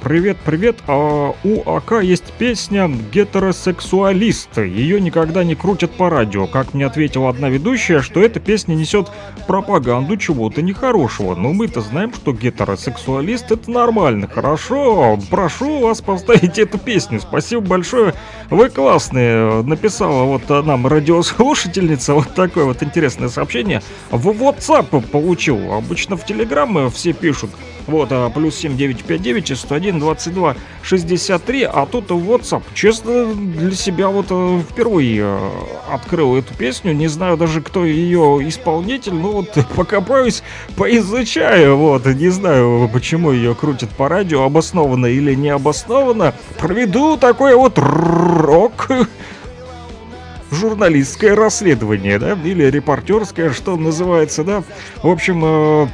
Привет, привет. А у АК есть песня «Гетеросексуалист». Ее никогда не крутят по радио. Как мне ответила одна ведущая, что эта песня несет пропаганду чего-то нехорошего. Но мы-то знаем, что гетеросексуалист это нормально. Хорошо, прошу вас поставить эту песню. Спасибо большое. Вы классные. Написала вот нам радиослушательница вот такое вот интересное сообщение. В WhatsApp получил. Обычно в Telegram все пишут. Вот, а, плюс 7959 101 22 63, а тут WhatsApp. Честно, для себя вот э, впервые э, открыл эту песню, не знаю даже, кто ее исполнитель, но вот покопаюсь, поизучаю, вот, не знаю, почему ее крутят по радио, обоснованно или не обоснованно. Проведу такое вот рок журналистское расследование, да, или репортерское, что называется, да. В общем, э,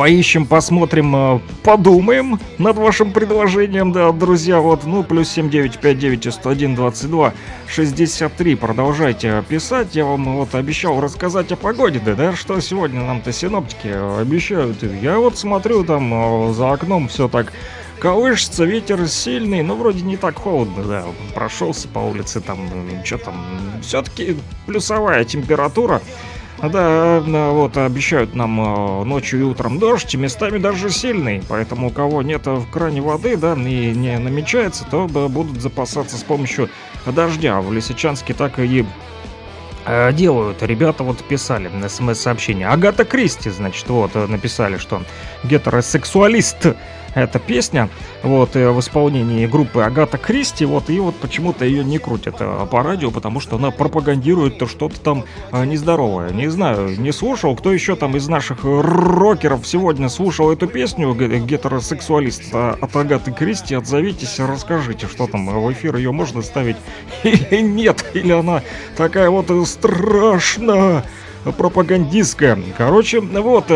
Поищем, посмотрим, э, подумаем над вашим предложением, да, друзья, вот, ну, плюс 7959 101 22 63, продолжайте писать, я вам вот обещал рассказать о погоде, да, да, что сегодня нам-то синоптики обещают, я вот смотрю там э, за окном все так колышется, ветер сильный, но вроде не так холодно, да, прошелся по улице, там, что там, все-таки плюсовая температура, да, вот обещают нам э, ночью и утром дождь, местами даже сильный, поэтому у кого нет в кране воды, да, и не намечается, то будут запасаться с помощью дождя. В Лисичанске так и э, делают. Ребята вот писали на смс-сообщение. Агата Кристи, значит, вот э, написали, что гетеросексуалист эта песня, вот, в исполнении группы Агата Кристи, вот, и вот почему-то ее не крутят по радио, потому что она пропагандирует что-то там нездоровое. Не знаю, не слушал, кто еще там из наших рокеров сегодня слушал эту песню гетеросексуалист от Агаты Кристи, отзовитесь, расскажите, что там, в эфир ее можно ставить или нет, или она такая вот страшно пропагандистская. Короче, вот,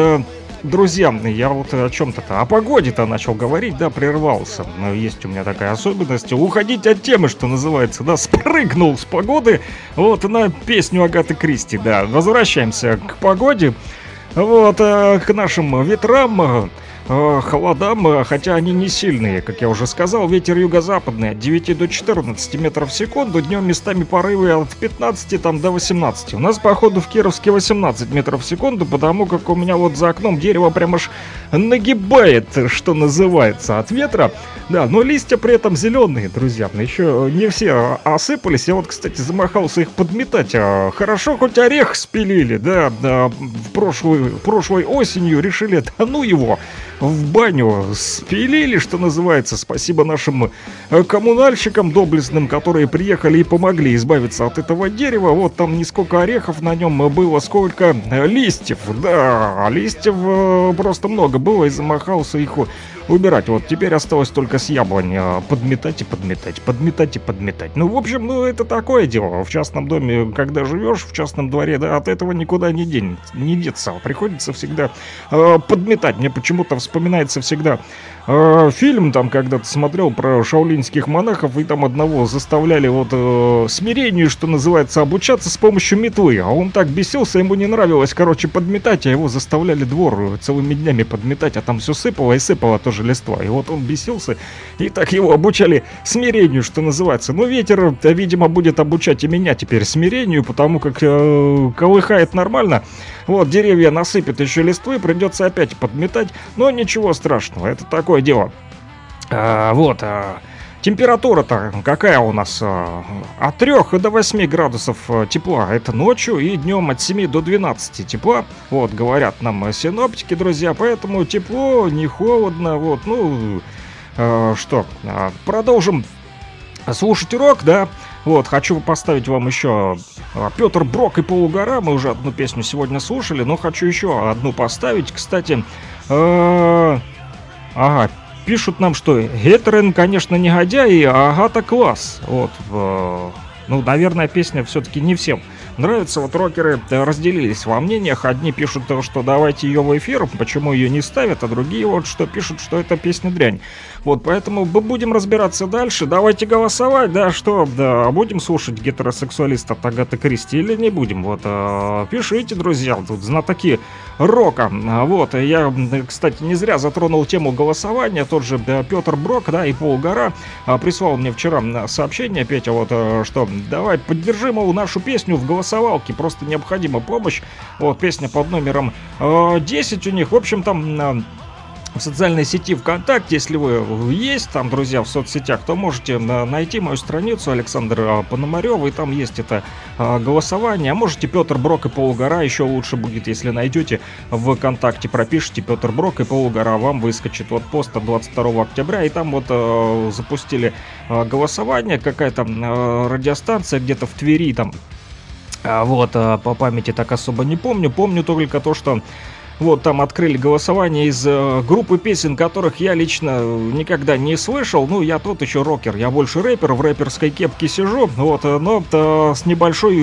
друзья, я вот о чем-то-то, о погоде-то начал говорить, да, прервался. Но есть у меня такая особенность, уходить от темы, что называется, да, спрыгнул с погоды, вот, на песню Агаты Кристи, да. Возвращаемся к погоде, вот, э, к нашим ветрам, э, холодам, хотя они не сильные, как я уже сказал, ветер юго-западный от 9 до 14 метров в секунду, днем местами порывы от 15 там, до 18. У нас, походу, в Кировске 18 метров в секунду, потому как у меня вот за окном дерево прям аж нагибает, что называется, от ветра. Да, но листья при этом зеленые, друзья, еще не все осыпались. Я вот, кстати, замахался их подметать. А, Хорошо, хоть орех спилили, да, да в прошлую, прошлой осенью решили, да ну его, в баню спилили, что называется. Спасибо нашим э, коммунальщикам доблестным, которые приехали и помогли избавиться от этого дерева. Вот там не сколько орехов на нем было, сколько э, листьев. Да, листьев э, просто много было и замахался их убирать. Вот теперь осталось только с яблони а, подметать и подметать, подметать и подметать. Ну, в общем, ну это такое дело. В частном доме, когда живешь в частном дворе, да, от этого никуда не, день, не деться. Приходится всегда э, подметать. Мне почему-то вспоминается всегда э, фильм, там когда-то смотрел про шаулинских монахов, и там одного заставляли вот э, смирению, что называется, обучаться с помощью метлы. А он так бесился, ему не нравилось, короче, подметать, а его заставляли двор целыми днями подметать, а там все сыпало и сыпало тоже листва. И вот он бесился, и так его обучали смирению, что называется. Но ветер, э, видимо, будет обучать и меня теперь смирению, потому как э, колыхает нормально. Вот, деревья насыпят еще листвы, придется опять подметать, но ничего страшного, это такое дело. А, вот, а, Температура-то какая у нас? а, От 3 до 8 градусов а, тепла. Это ночью и днем от 7 до 12 тепла. Вот, говорят нам синоптики, друзья. Поэтому тепло, не холодно. Вот, ну, а, что, а, продолжим слушать урок, да? Вот, хочу поставить вам еще Петр Брок и Полугора. Мы уже одну песню сегодня слушали, но хочу еще одну поставить. Кстати, э, ага, пишут нам, что Гетерен, конечно, негодяй, а Агата класс. Вот, ну, наверное, песня все-таки не всем нравится. Вот рокеры э, разделились во мнениях. Одни пишут, э, что давайте ее в эфир, почему ее не ставят, а другие вот что пишут, что эта песня дрянь. Вот, поэтому мы будем разбираться дальше. Давайте голосовать, да, что, да, будем слушать гетеросексуалиста Агаты Кристи или не будем. Вот, э, пишите, друзья, тут знатоки рока. А, Вот, я, кстати, не зря затронул тему голосования. Тот же Петр Брок, да, и Пол Гора а, прислал мне вчера сообщение, Петя, вот, э, что давай поддержи, мол, нашу песню в голосовалке, просто необходима помощь. Вот, песня под номером э, 10 у них. В общем, там... в социальной сети ВКонтакте, если вы есть там, друзья, в соцсетях, то можете э, найти мою страницу Александр э, Пономарев, и там есть это э, голосование. А можете Петр Брок и Полугора, еще лучше будет, если найдете в ВКонтакте, пропишите Петр Брок и Полугора, вам выскочит вот пост от 22 октября, и там вот запустили голосование, какая-то радиостанция где-то в Твери там а, Вот, а, по памяти так особо не помню. Помню только то, что вот там открыли голосование из э, группы песен, которых я лично никогда не слышал. Ну, я тот еще рокер, я больше рэпер, в рэперской кепке сижу, вот, э, но э, с небольшой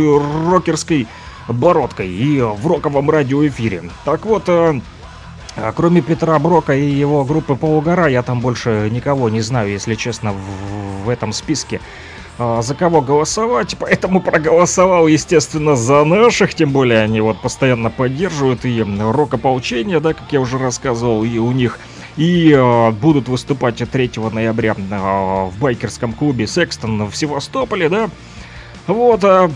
рокерской бородкой и в роковом радиоэфире. Так вот, э, а кроме Петра Брока и его группы Полугора, я там больше никого не знаю, если честно, в, в этом списке. А, за кого голосовать, поэтому проголосовал, естественно, за наших, тем более они вот постоянно поддерживают и рок-ополчение, да, как я уже рассказывал, и у них и э, будут выступать 3 ноября э, в байкерском клубе Секстон в Севастополе, да. Вот, э,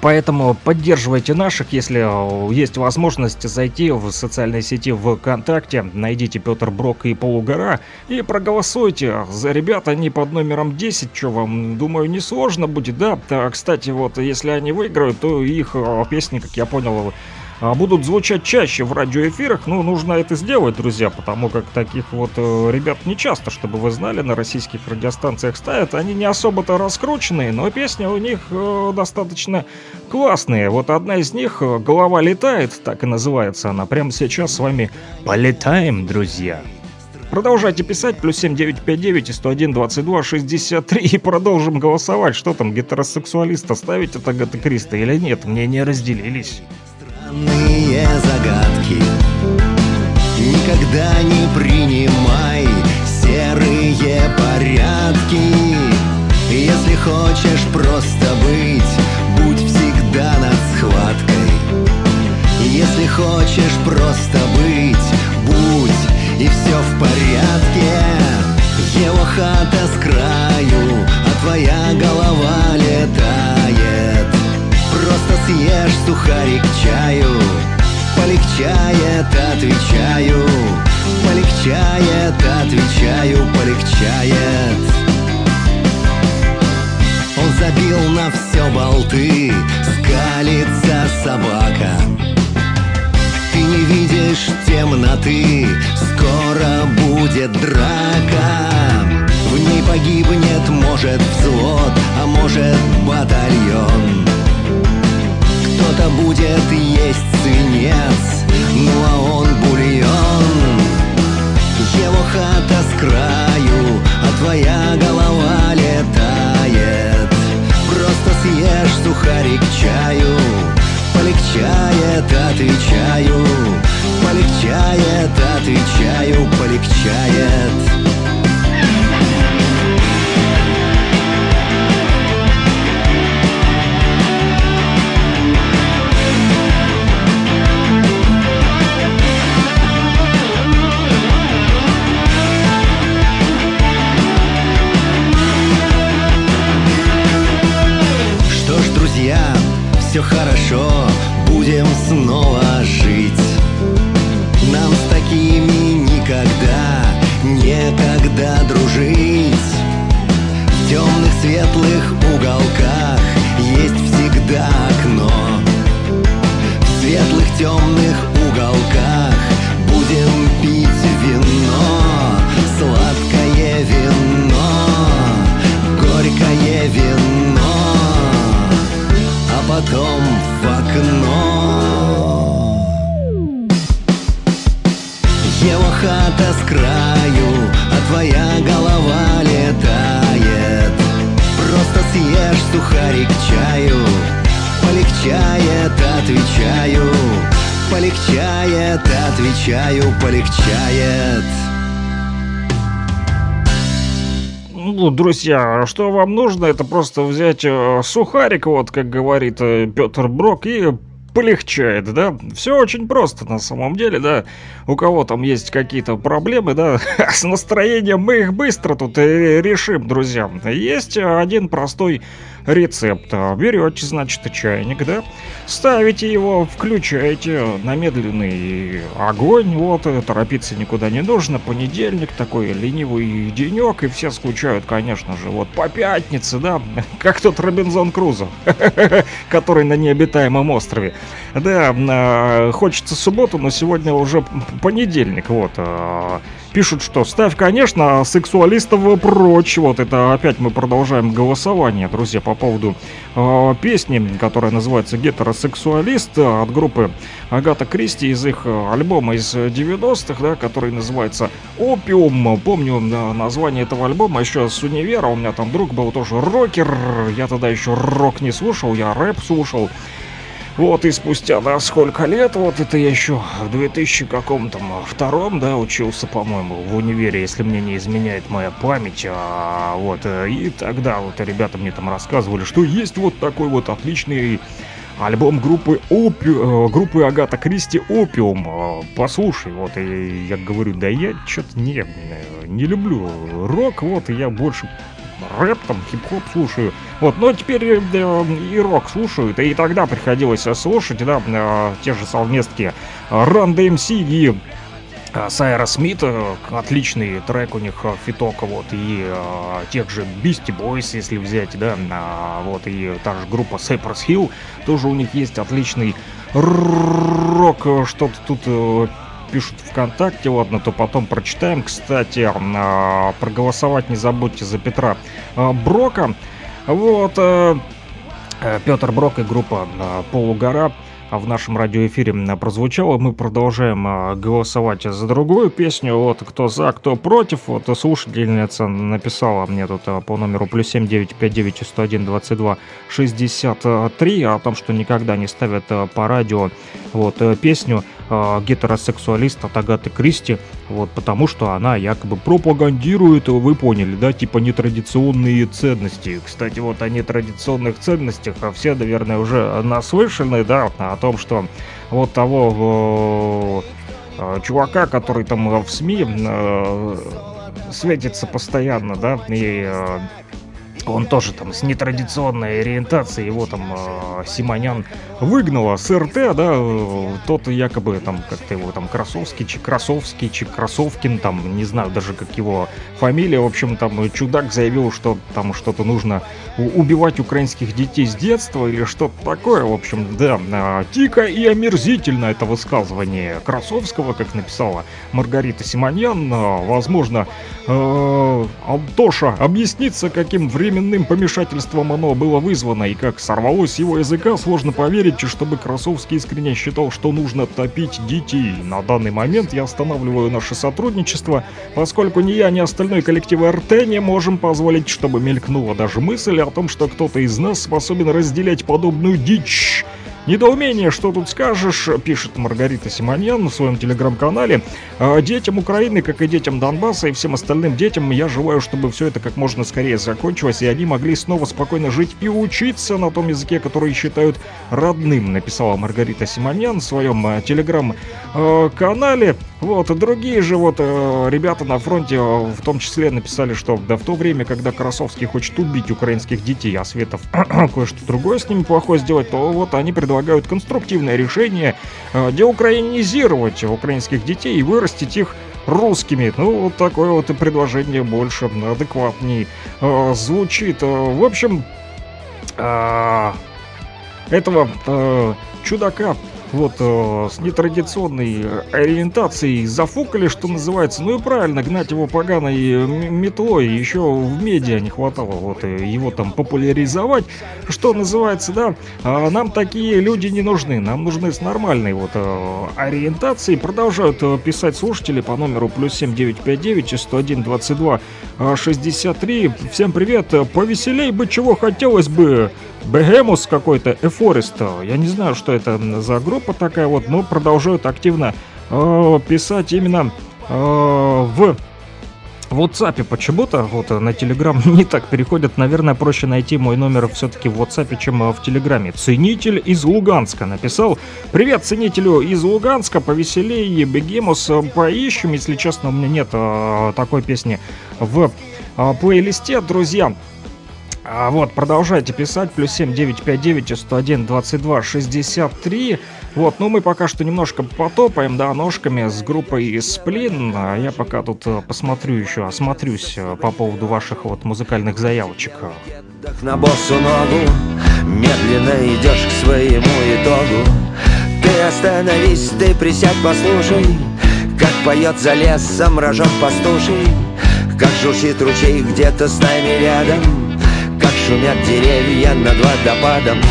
Поэтому поддерживайте наших, если э, есть возможность зайти в социальной сети ВКонтакте, найдите Петр Брок и Полугора и проголосуйте за ребят, они под номером 10, что вам, думаю, несложно будет, да? Да, кстати, вот если они выиграют, то их э, песни, как я понял, а, будут звучать чаще в радиоэфирах. Ну, нужно это сделать, друзья, потому как таких вот э, ребят не часто, чтобы вы знали, на российских радиостанциях ставят. Они не особо-то раскрученные, но песни у них э, достаточно классные. Вот одна из них э, «Голова летает», так и называется она. Прямо сейчас с вами полетаем, друзья. Продолжайте писать, плюс 7959 и 101 22 63 и продолжим голосовать. Что там, гетеросексуалиста ставить от Агаты Криста или нет? Мнения разделились. Странные загадки. Никогда не принимай серые порядки. Если хочешь просто быть, будь всегда над схваткой. Если хочешь просто быть, будь и все в порядке. Его хата с краю, а твоя голова съешь сухарик чаю Полегчает, отвечаю Полегчает, отвечаю, полегчает. Он забил на все болты Скалится собака. Ты не видишь темноты Скоро будет драка. В ней погибнет, может, взвод А может, батальон кто-то будет есть свинец, ну а он бульон. Его хата с краю, а твоя голова летает. Просто съешь сухарик чаю, полегчает, отвечаю. Полегчает, отвечаю, полегчает. Все хорошо, будем снова жить. Нам с такими никогда, некогда дружить. В темных светлых уголках есть всегда окно. В светлых темных потом в окно. Его хата с краю, твоя голова летает. Просто съешь сухарик к чаю Полегчает, отвечаю. Полегчает, отвечаю, полегчает Ну, друзья, что вам нужно, это просто взять э, сухарик, вот как говорит Петр Брок, и полегчает, да? Все очень просто на самом деле, да? У кого там есть какие-то проблемы, да? С настроением мы их быстро тут э, решим, друзья. Есть один простой рецепт. Берете, значит, чайник, да? Ставите его, включаете на медленный огонь, вот, торопиться никуда не нужно. Понедельник такой ленивый денек, и все скучают, конечно же, вот по пятнице, да? Как тот Робинзон Крузо, который на необитаемом острове. Да, а, хочется субботу, но сегодня уже понедельник, вот. А, Пишут, что ставь, конечно, сексуалистов прочь. Вот это опять мы продолжаем голосование, друзья, по поводу э, песни, которая называется «Гетеросексуалист» от группы Агата Кристи из их альбома из 90-х, да, который называется «Опиум». Помню э, название этого альбома еще с универа. У меня там друг был тоже рокер. Я тогда еще рок не слушал, я рэп слушал. Вот, и спустя, да, сколько лет, вот это я еще в 2000 каком-то втором, да, учился, по-моему, в универе, если мне не изменяет моя память, а, вот, э, и тогда вот ребята мне там рассказывали, что есть вот такой вот отличный альбом группы Опи... э, группы Агата Кристи Опиум. Э, Послушай, вот, и я говорю, да я что-то не, не люблю рок, вот, я больше рэп, там, хип-хоп слушаю. Вот, но теперь э, и рок слушают, и тогда приходилось э, слушать, да, э, те же совместки Run DMC и э, Сайра Смит, э, отличный трек у них э, фиток, вот, и э, тех же Beastie Boys, если взять, да, а, вот, и та же группа Cypress Hill, тоже у них есть отличный рок, э, что-то тут э, пишут ВКонтакте, ладно, то потом прочитаем. Кстати, э, проголосовать не забудьте за Петра э, Брока. Вот, э, э, Петр Брок и группа э, Полугора а в нашем радиоэфире м, прозвучало. Мы продолжаем а, голосовать за другую песню. Вот кто за, кто против. Вот слушательница написала мне тут а, по номеру плюс 7959 101 22 63 о том, что никогда не ставят а, по радио вот э, песню а, гетеросексуалист от Агаты Кристи, вот, потому что она якобы пропагандирует, вы поняли, да, типа нетрадиционные ценности. Кстати, вот о нетрадиционных ценностях а все, наверное, уже наслышаны, да, о том, что вот того э, чувака, который там в СМИ э, светится постоянно, да, и э, он тоже там с нетрадиционной ориентацией, его там э, Симонян выгнала с РТ, да, тот якобы там как-то его там Красовский, чи Красовский, чи Красовкин, там, не знаю даже как его фамилия, в общем, там чудак заявил, что там что-то нужно убивать украинских детей с детства или что-то такое, в общем, да, э, дико и омерзительно это высказывание Красовского, как написала Маргарита Симоньян, э, возможно, э, Антоша объяснится, каким временным помешательством оно было вызвано и как сорвалось его языка, сложно поверить, чтобы Красовский искренне считал, что нужно топить детей. На данный момент я останавливаю наше сотрудничество, поскольку ни я, ни остальной коллектив РТ не можем позволить, чтобы мелькнула даже мысль о том, что кто-то из нас способен разделять подобную дичь. Недоумение, что тут скажешь, пишет Маргарита Симоньян в своем телеграм-канале. «А Детям Украины, как и детям Донбасса и всем остальным детям, я желаю, чтобы все это как можно скорее закончилось, и они могли снова спокойно жить и учиться на том языке, который считают родным, написала Маргарита Симоньян в своем э, телеграм-канале. Вот, другие же вот э, ребята на фронте э, в том числе написали, что да в то время, когда Красовский хочет убить украинских детей, а Светов кое-что другое с ними плохое сделать, то вот они предлагают конструктивное решение э, деукраинизировать украинских детей и вырастить их русскими. Ну, вот такое вот предложение больше адекватней э, звучит. Э, В общем, этого чудака вот э, с нетрадиционной ориентацией зафукали, что называется. Ну и правильно, гнать его поганой м- метлой еще в медиа не хватало вот э, его там популяризовать. Что называется, да, а нам такие люди не нужны, нам нужны с нормальной вот э, ориентацией. Продолжают э, писать слушатели по номеру плюс 7959 101 22 э, 63. Всем привет, э, повеселей бы чего хотелось бы. Бегемус какой-то, Эфорест. Я не знаю, что это за группа такая вот, но продолжают активно э, писать именно э, в в WhatsApp почему-то, вот на Telegram не так переходят. Наверное, проще найти мой номер все-таки в WhatsApp, чем э, в Телеграме. Ценитель из Луганска написал. Привет ценителю из Луганска, повеселее, Бегемус поищем. Если честно, у меня нет э, такой песни в э, плейлисте, друзья. А вот, продолжайте писать, плюс 7 959 101 22 63. Вот, ну мы пока что немножко потопаем, да, ножками с группой Сплин. А я пока тут э, посмотрю еще, осмотрюсь э, по поводу ваших вот музыкальных заявочек. На боссу ногу Медленно идешь к своему итогу Ты остановись, ты присядь, послушай Как поет за лесом рожок пастуший Как журчит ручей где-то с нами рядом Как шумят деревья над водопадом.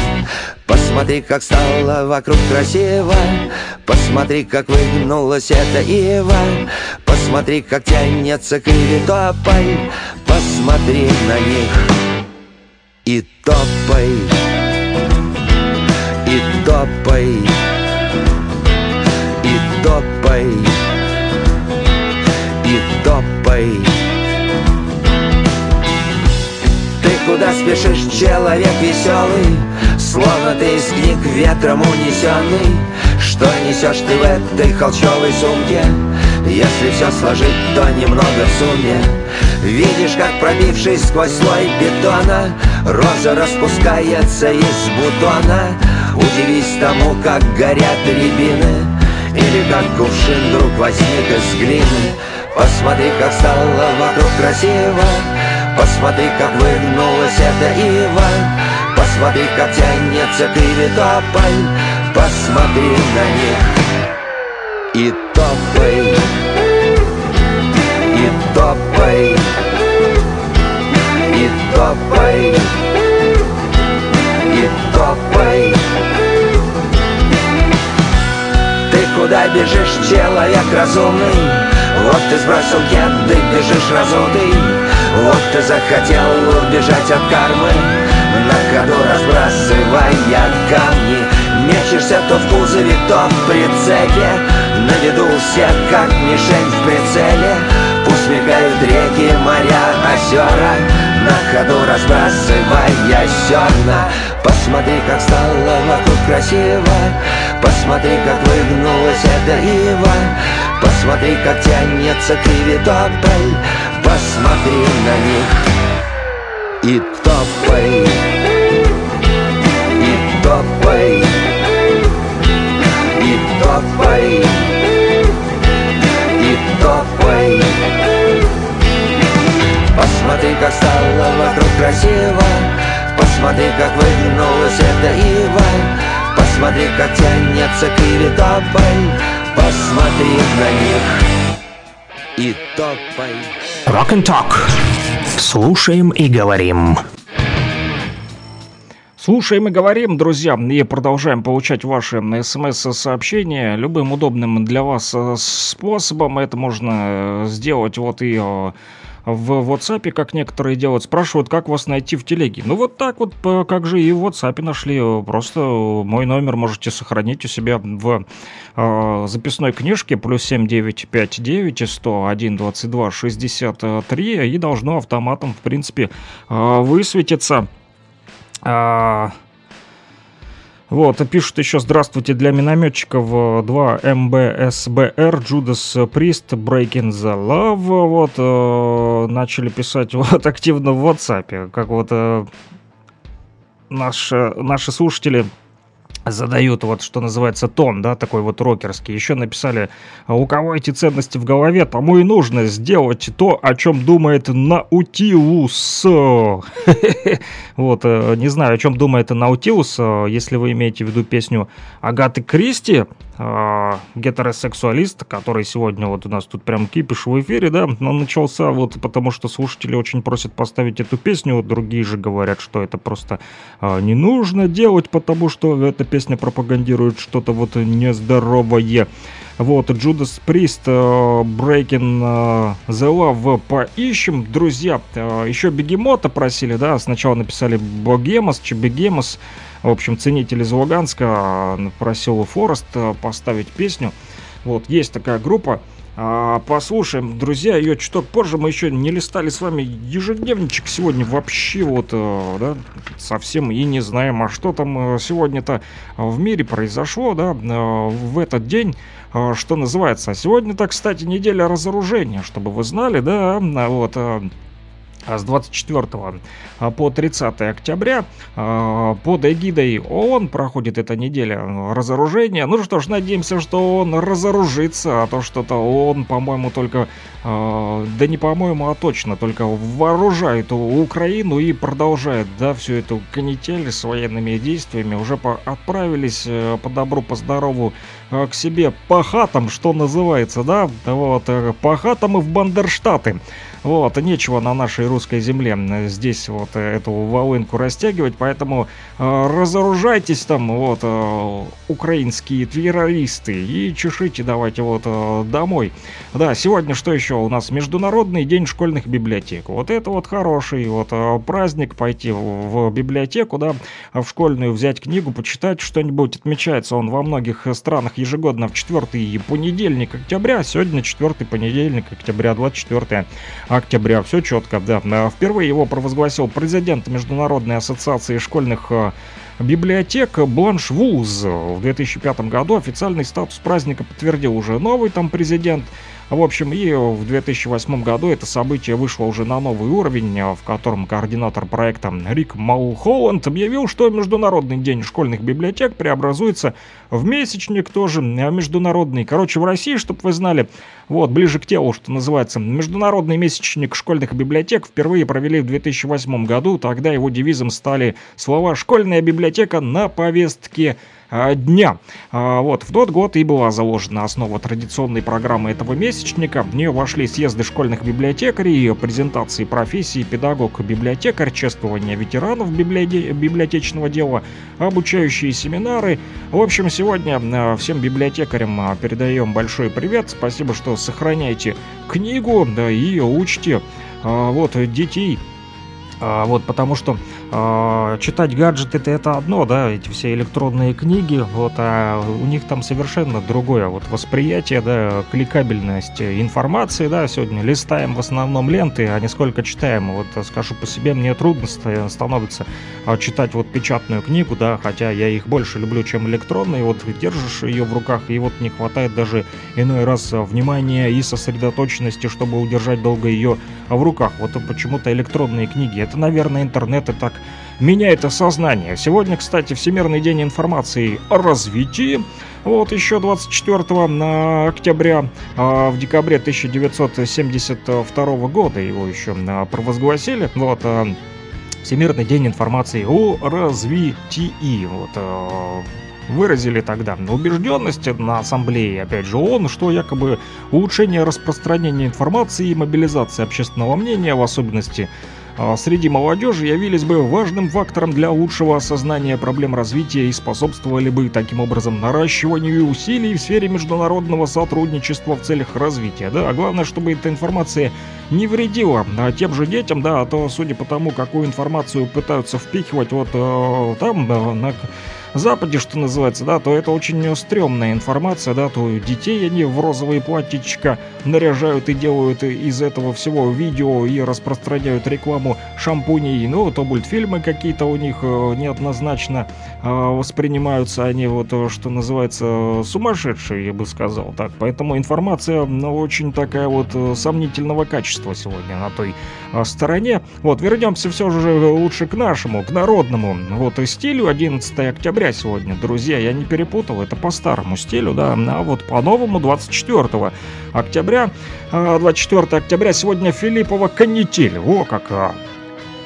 Посмотри, как стало вокруг красиво. Посмотри, как выгнулась эта ива. Посмотри, как тянется к Иве тополь Посмотри на них и топай, и топай, и топай, и топай. Ты куда спешишь, человек веселый, Словно ты из книг ветром унесенный. Что несешь ты в этой холчевой сумке? Если все сложить, то немного в сумме. Видишь, как пробившись сквозь слой бетона Роза распускается из бутона. Удивись тому, как горят рябины. Или как кувшин вдруг возник из глины. Посмотри, как стало вокруг красиво Посмотри, как выгнулась эта ива Посмотри, как тянется к иве тополь Посмотри на них. И топай. И топай. И топай. И топай. Ты куда бежишь, человек разумный? Вот ты сбросил кеды, бежишь разутый Вот ты захотел убежать от кармы На ходу разбрасывая камни. Мечешься то в кузове, то в прицепе На виду у всех, как мишень в прицеле. Пусть мигают реки, моря, озера На ходу разбрасывая зерна. Посмотри, как стало вокруг красиво Посмотри, как выгнулась эта ива Посмотри, как тянется к иве тополь Посмотри на них. И топай И топай И топай И топай. Посмотри, как стало вокруг красиво. Посмотри, как выгнулась эта ива. Посмотри, как тянется к иве тополь Посмотри на них. И топай Rock and Talk. Слушаем и говорим. Слушаем и говорим, друзья, и продолжаем получать ваши смс-сообщения любым удобным для вас э, способом. Это можно э, сделать вот и э, в WhatsApp, как некоторые делают. Спрашивают, как вас найти в телеге. Ну вот так вот, э, как же и в WhatsApp нашли. Просто мой номер можете сохранить у себя в э, записной книжке плюс 7959 101 22 63 и должно автоматом, в принципе, э, высветиться. А, вот, пишут еще «Здравствуйте, для минометчиков э, 2 МБСБР, Judas Priest, Breaking the Love». Вот, э, начали писать вот активно в WhatsApp, как вот э, наши, наши слушатели задают вот, что называется, тон, да, такой вот рокерский. Еще написали, «А у кого эти ценности в голове, тому и нужно сделать то, о чем думает Наутилус. Вот, э, не знаю, о чем думает Наутилус, э, если вы имеете в виду песню Агаты Кристи, э, гетеросексуалист, который сегодня вот у нас тут прям кипиш в эфире, да, но начался вот потому, что слушатели очень просят поставить эту песню, другие же говорят, что это просто не нужно делать, потому что эта песня пропагандирует что-то вот нездоровое. Вот, Judas Priest, э, Breaking э, the Love поищем. Друзья, э, еще Бегемота просили, да, сначала написали Богемос, че Бегемос. В общем, ценитель из Луганска просил Форест поставить песню. Вот, есть такая группа. А, послушаем, друзья, ее чуток позже. Мы еще не листали с вами ежедневничек сегодня вообще вот, э, да, совсем и не знаем, а что там э, сегодня-то в мире произошло, да, э, в этот день, что называется. А Сегодня-то, кстати, неделя разоружения, чтобы вы знали, да, вот, с 24 по 30 октября э, под эгидой ООН проходит эта неделя разоружения. Ну что ж, надеемся, что он разоружится, а то что-то он, по-моему, только, э, да не по-моему, а точно, только вооружает Украину и продолжает, да, всю эту канитель с военными действиями. Уже по- отправились э, по добру, по здорову э, к себе по хатам, что называется, да, вот, э, по хатам и в Бандерштаты. Вот, нечего на нашей русской земле э, здесь вот э, эту волынку растягивать, поэтому э, разоружайтесь там, вот, украинские террористы, и чешите давайте вот домой. Да, сегодня что еще у нас? Международный день школьных библиотек. Вот это вот хороший вот праздник, пойти в, библиотеку, да, в школьную взять книгу, почитать что-нибудь. Отмечается он во многих странах ежегодно в четвертый понедельник октября. Сегодня четвертый понедельник октября, 24 октября. Все четко, да. Э, Впервые его провозгласил президент Международной ассоциации школьных э, библиотек Бланш Вулз. В 2005 году официальный статус праздника подтвердил уже новый там президент. В общем, и в 2008 году это событие вышло уже на новый уровень, в котором координатор проекта Рик Малхолланд объявил, что Международный день школьных библиотек преобразуется в месячник тоже э, международный. Короче, в России, чтобы вы знали, вот, ближе к телу, что называется, Международный месячник школьных библиотек впервые провели в 2008 году. Тогда его девизом стали слова «Школьная библиотека на повестке дня. А, Вот, в тот год и была заложена основа традиционной программы этого месячника. В нее вошли съезды школьных библиотекарей, презентации профессии педагог-библиотекарь, чествование ветеранов библиоте- библиотечного дела, обучающие семинары. В общем, сегодня а, всем библиотекарям а, передаем большой привет. Спасибо, что сохраняете книгу, да, и учите а, вот детей а, вот, потому что а, читать гаджеты это, это одно, да, эти все электронные книги, вот, а у них там совершенно другое вот восприятие, да, кликабельность информации, да, сегодня листаем в основном ленты, а не сколько читаем. Вот скажу по себе, мне трудно ста- становится а, читать вот печатную книгу, да, хотя я их больше люблю, чем электронные, вот держишь ее в руках, и вот не хватает даже иной раз внимания и сосредоточенности, чтобы удержать долго ее в руках. Вот почему-то электронные книги, это, наверное, интернет и так меняет сознание. Сегодня, кстати, Всемирный день информации о развитии. Вот еще 24 на октября, а, в декабре 1972 года его еще а, провозгласили. Вот, а, Всемирный день информации о развитии. Вот, выразили тогда убежденность на ассамблее, опять же, ООН, что якобы улучшение распространения информации и мобилизация общественного мнения, в особенности среди молодежи, явились бы важным фактором для лучшего осознания проблем развития и способствовали бы таким образом наращиванию усилий в сфере международного сотрудничества в целях развития. Да, а главное, чтобы эта информация не вредила а, тем же детям, да, а то, судя по тому, какую информацию пытаются впихивать вот э, там, да, на Западе, что называется, да, то это очень стрёмная информация, да, то детей они в розовые платьичка наряжают и делают из этого всего видео и распространяют рекламу шампуней, ну, то мультфильмы какие-то у них э, неоднозначно э, воспринимаются, они вот, э, что называется, сумасшедшие, я бы сказал так, поэтому информация, ну, очень такая вот сомнительного качества сегодня на той стороне. Вот, вернемся все же лучше к нашему, к народному, вот, и стилю, 11 октября, сегодня, друзья, я не перепутал, это по старому стилю, да, а вот по новому 24 октября, а, 24 октября сегодня Филиппова канитель, о как, а.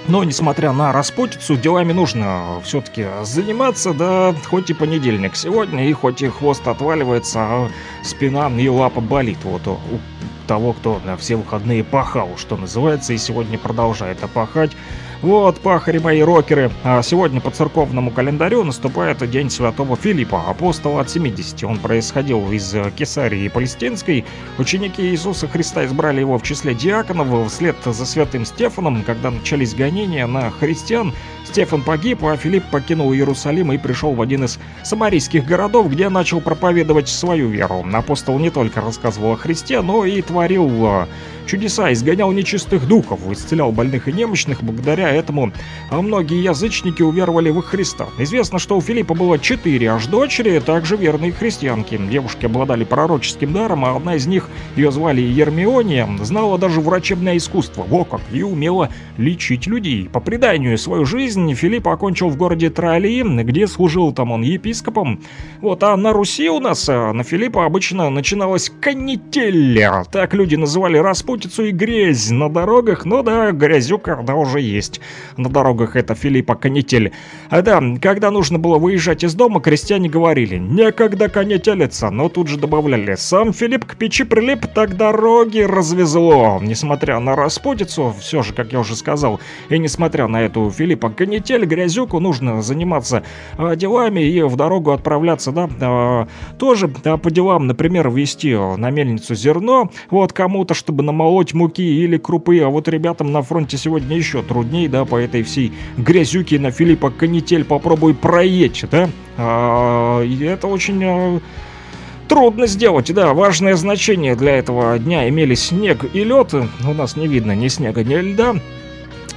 Но, несмотря на распутицу, делами нужно все-таки заниматься, да, хоть и понедельник сегодня, и хоть и хвост отваливается, а спина и лапа болит. Вот у того, кто на все выходные пахал, что называется, и сегодня продолжает опахать. Вот, пахари мои рокеры, а сегодня по церковному календарю наступает День Святого Филиппа, апостола от 70. Он происходил из Кесарии Палестинской. Ученики Иисуса Христа избрали его в числе диаконов вслед за святым Стефаном, когда начались гонения на христиан. Стефан погиб, а Филипп покинул Иерусалим и пришел в один из самарийских городов, где начал проповедовать свою веру. Апостол не только рассказывал о Христе, но и творил а, чудеса, изгонял нечистых духов, исцелял больных и немощных. Благодаря этому а многие язычники уверовали в Христа. Известно, что у Филиппа было четыре аж дочери, также верные христианки. Девушки обладали пророческим даром, а одна из них, ее звали Ермиония, знала даже врачебное искусство, во как, и умела лечить людей. По преданию, свою жизнь Филипп окончил в городе Тролли, где служил там он епископом. Вот, а на Руси у нас, а, на Филиппа обычно начиналась канителя. Так люди называли распутицу и грязь на дорогах, но да, грязюка, да, уже есть. На дорогах это Филиппа канитель. А да, когда нужно было выезжать из дома, крестьяне говорили, некогда канителиться, но тут же добавляли, сам Филипп к печи прилип, так дороги развезло. Несмотря на распутицу, все же, как я уже сказал, и несмотря на эту Филиппа канитель, грязюку, нужно заниматься а, делами и в дорогу отправляться, да, а, тоже а, по делам, например, везти на мельницу зерно, вот кому-то, чтобы намолоть муки или крупы, а вот ребятам на фронте сегодня еще трудней, да, по этой всей грязюке на Филиппа канитель попробуй проедь, да, а, и это очень... а, Трудно сделать, да, важное значение для этого дня имели снег и лед. У нас не видно ни снега, ни льда.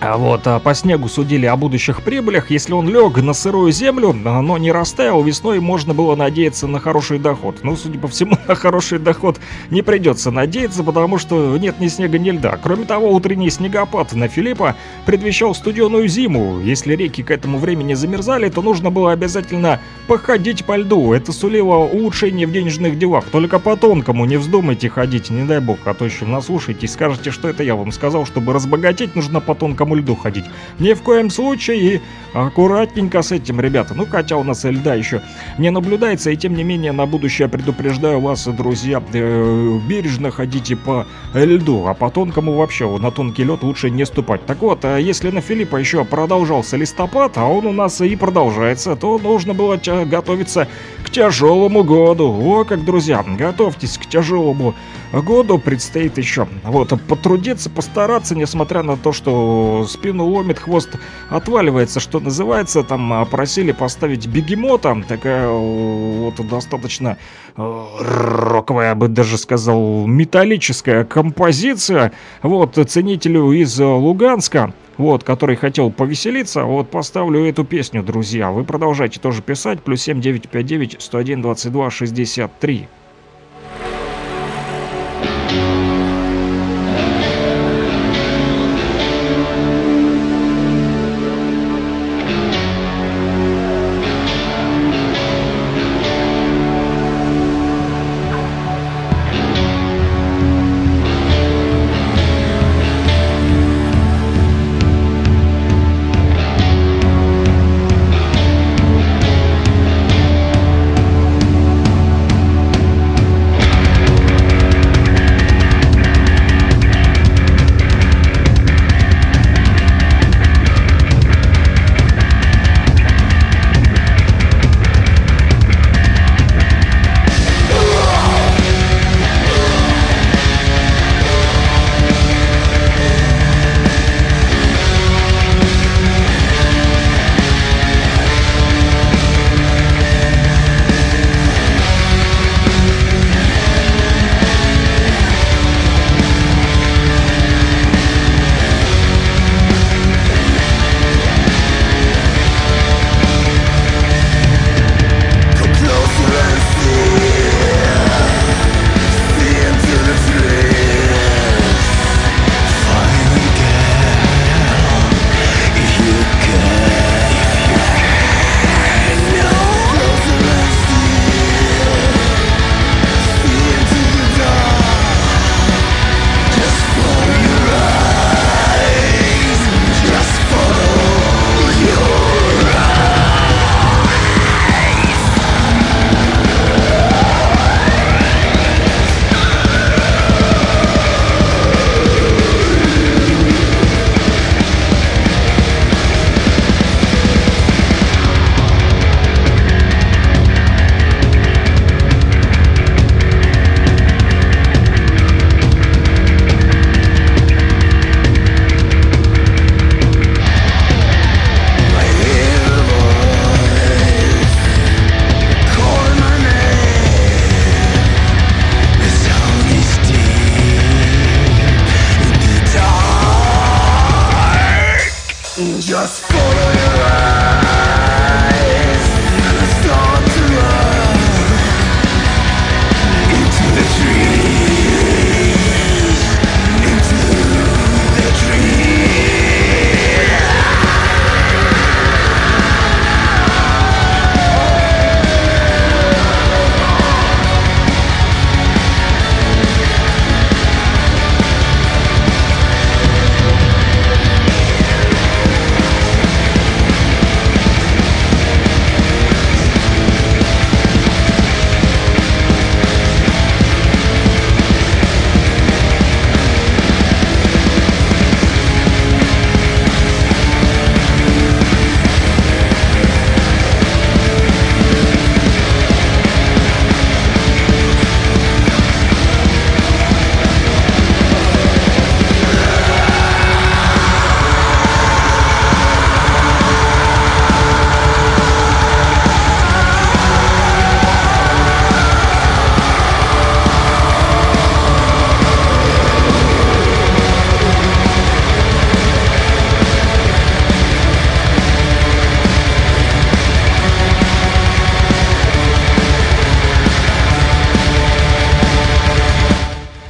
А вот а по снегу судили о будущих прибылях. Если он лег на сырую землю, а, но не растаял, весной можно было надеяться на хороший доход. Но, судя по всему, на хороший доход не придется надеяться, потому что нет ни снега, ни льда. Кроме того, утренний снегопад на Филиппа предвещал студеную зиму. Если реки к этому времени замерзали, то нужно было обязательно походить по льду. Это сулило улучшение в денежных делах. Только по тонкому не вздумайте ходить, не дай бог, а то еще наслушаете и скажете, что это я вам сказал, чтобы разбогатеть, нужно по тонкому льду ходить. Ни в коем случае и аккуратненько с этим, ребята. Ну, хотя у нас льда еще не наблюдается, и тем не менее на будущее предупреждаю вас, друзья, э, бережно ходите по льду, а по тонкому вообще на тонкий лед лучше не ступать. Так вот, а если на Филиппа еще продолжался листопад, а он у нас и продолжается, то нужно было готовиться к тяжелому году. О, как, друзья, готовьтесь к тяжелому году, предстоит еще. Вот, потрудиться, постараться, несмотря на то, что спину ломит, хвост отваливается, что называется. Там а, просили поставить бегемота, такая вот достаточно э, роковая, я бы даже сказал, металлическая композиция. Вот, ценителю из э, Луганска, вот, который хотел повеселиться, вот поставлю эту песню, друзья. Вы продолжайте тоже писать, плюс 7959 101 22 63.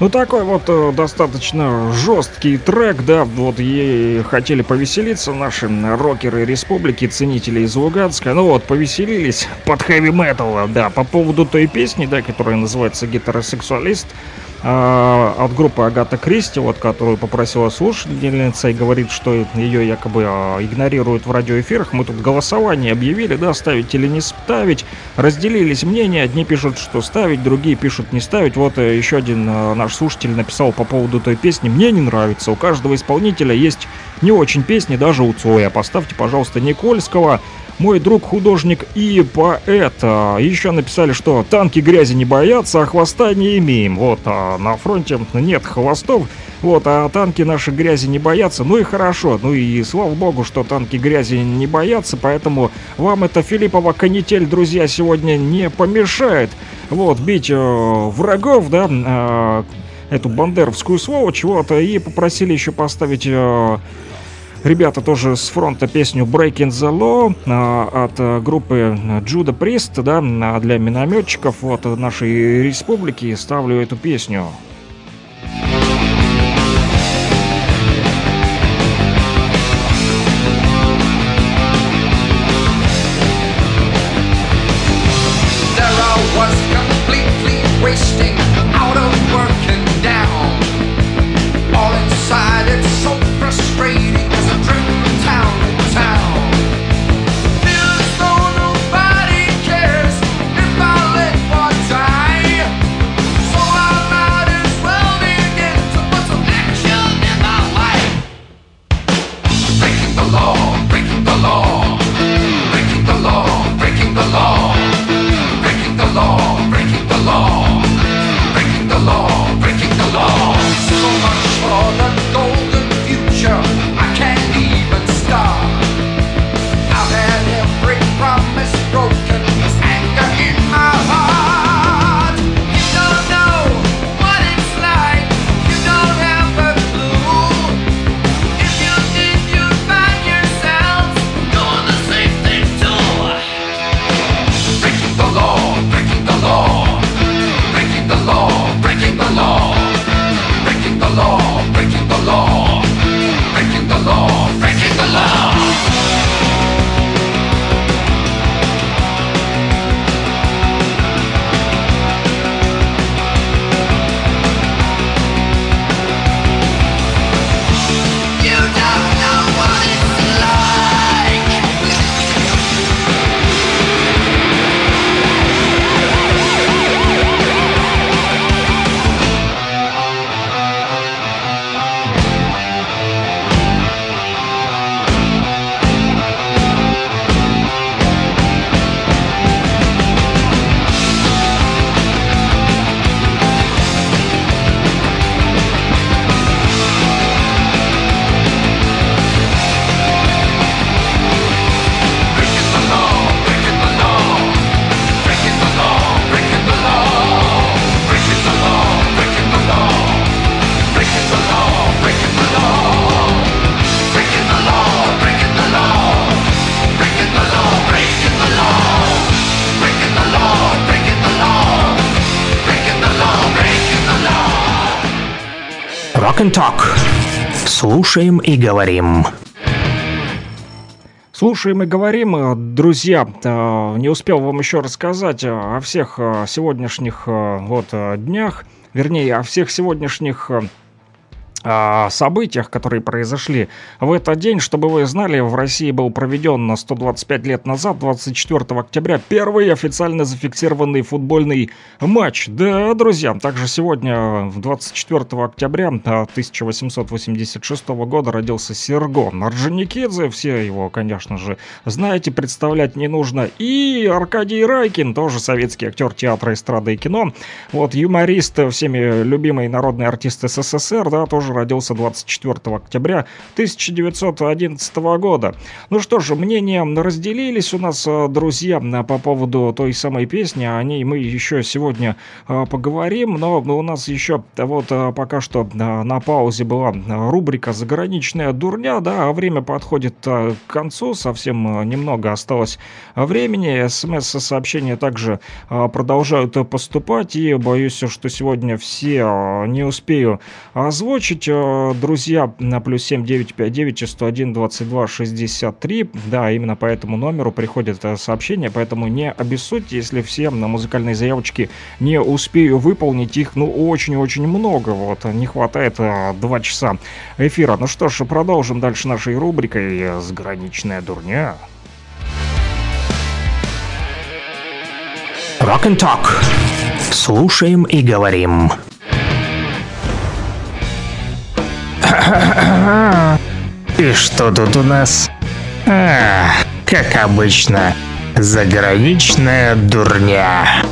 Ну такой вот э, достаточно жесткий трек, да, вот и хотели повеселиться наши рокеры республики, ценители из Луганска, ну вот, повеселились под хэви метал, да, по поводу той песни, да, которая называется «Гетеросексуалист», а, от группы Агата Кристи, вот, которую попросила слушательница и говорит, что ее якобы а, игнорируют в радиоэфирах. Мы тут голосование объявили, да, ставить или не ставить. Разделились мнения, одни пишут, что ставить, другие пишут не ставить. Вот э, еще один а, наш слушатель написал по поводу той песни. Мне не нравится, у каждого исполнителя есть не очень песни, даже у Цоя. Поставьте, пожалуйста, Никольского мой друг художник и поэт. А, Еще написали, что танки грязи не боятся, а хвоста не имеем. Вот, а на фронте нет хвостов, вот, а танки наши грязи не боятся. Ну и хорошо, ну и слава богу, что танки грязи не боятся, поэтому вам это Филиппова канитель, друзья, сегодня не помешает. Вот, бить э, врагов, да, э, эту бандеровскую сволочь, вот, и попросили еще поставить... Э, Ребята тоже с фронта песню Breaking the Law а, от а, группы Judah Priest, да, для минометчиков вот нашей республики ставлю эту песню. Слушаем и говорим. Слушаем и говорим, э, друзья. э, Не успел вам еще рассказать э, о всех сегодняшних вот днях, вернее, о всех сегодняшних э, а, событиях, которые произошли в этот день. Чтобы вы знали, в России был проведен 125 лет назад, 24 октября, первый официально зафиксированный футбольный матч. Да, друзья, также сегодня, 24 октября 1886 года, родился Серго Орджоникидзе. Все его, конечно же, знаете, представлять не нужно. И Аркадий Райкин, тоже советский актер театра, эстрады и кино. Вот юморист, всеми любимый народный артист СССР, да, тоже родился 24 октября 1911 года. Ну что же, мнения разделились у нас, э, друзья, на- по поводу той самой песни. О ней мы еще сегодня э, поговорим, но у нас еще э, вот э, пока что э, на паузе была э, рубрика «Заграничная дурня», да, а время подходит э, к концу, совсем э, немного осталось э, времени. СМС-сообщения также э, продолжают э, поступать, и боюсь, что сегодня все э, не успею озвучить. Э, Друзья, на плюс 7959 101 22 63, да, именно по этому номеру приходят э, сообщения, поэтому не обессудьте, если все на музыкальные заявочки не успею выполнить, их, ну, очень-очень много, вот, не хватает э, два часа эфира. Ну что ж, продолжим дальше нашей рубрикой «Сграничная дурня». Rock and Talk. Слушаем и говорим. И что тут у нас? А, как обычно, заграничная дурня.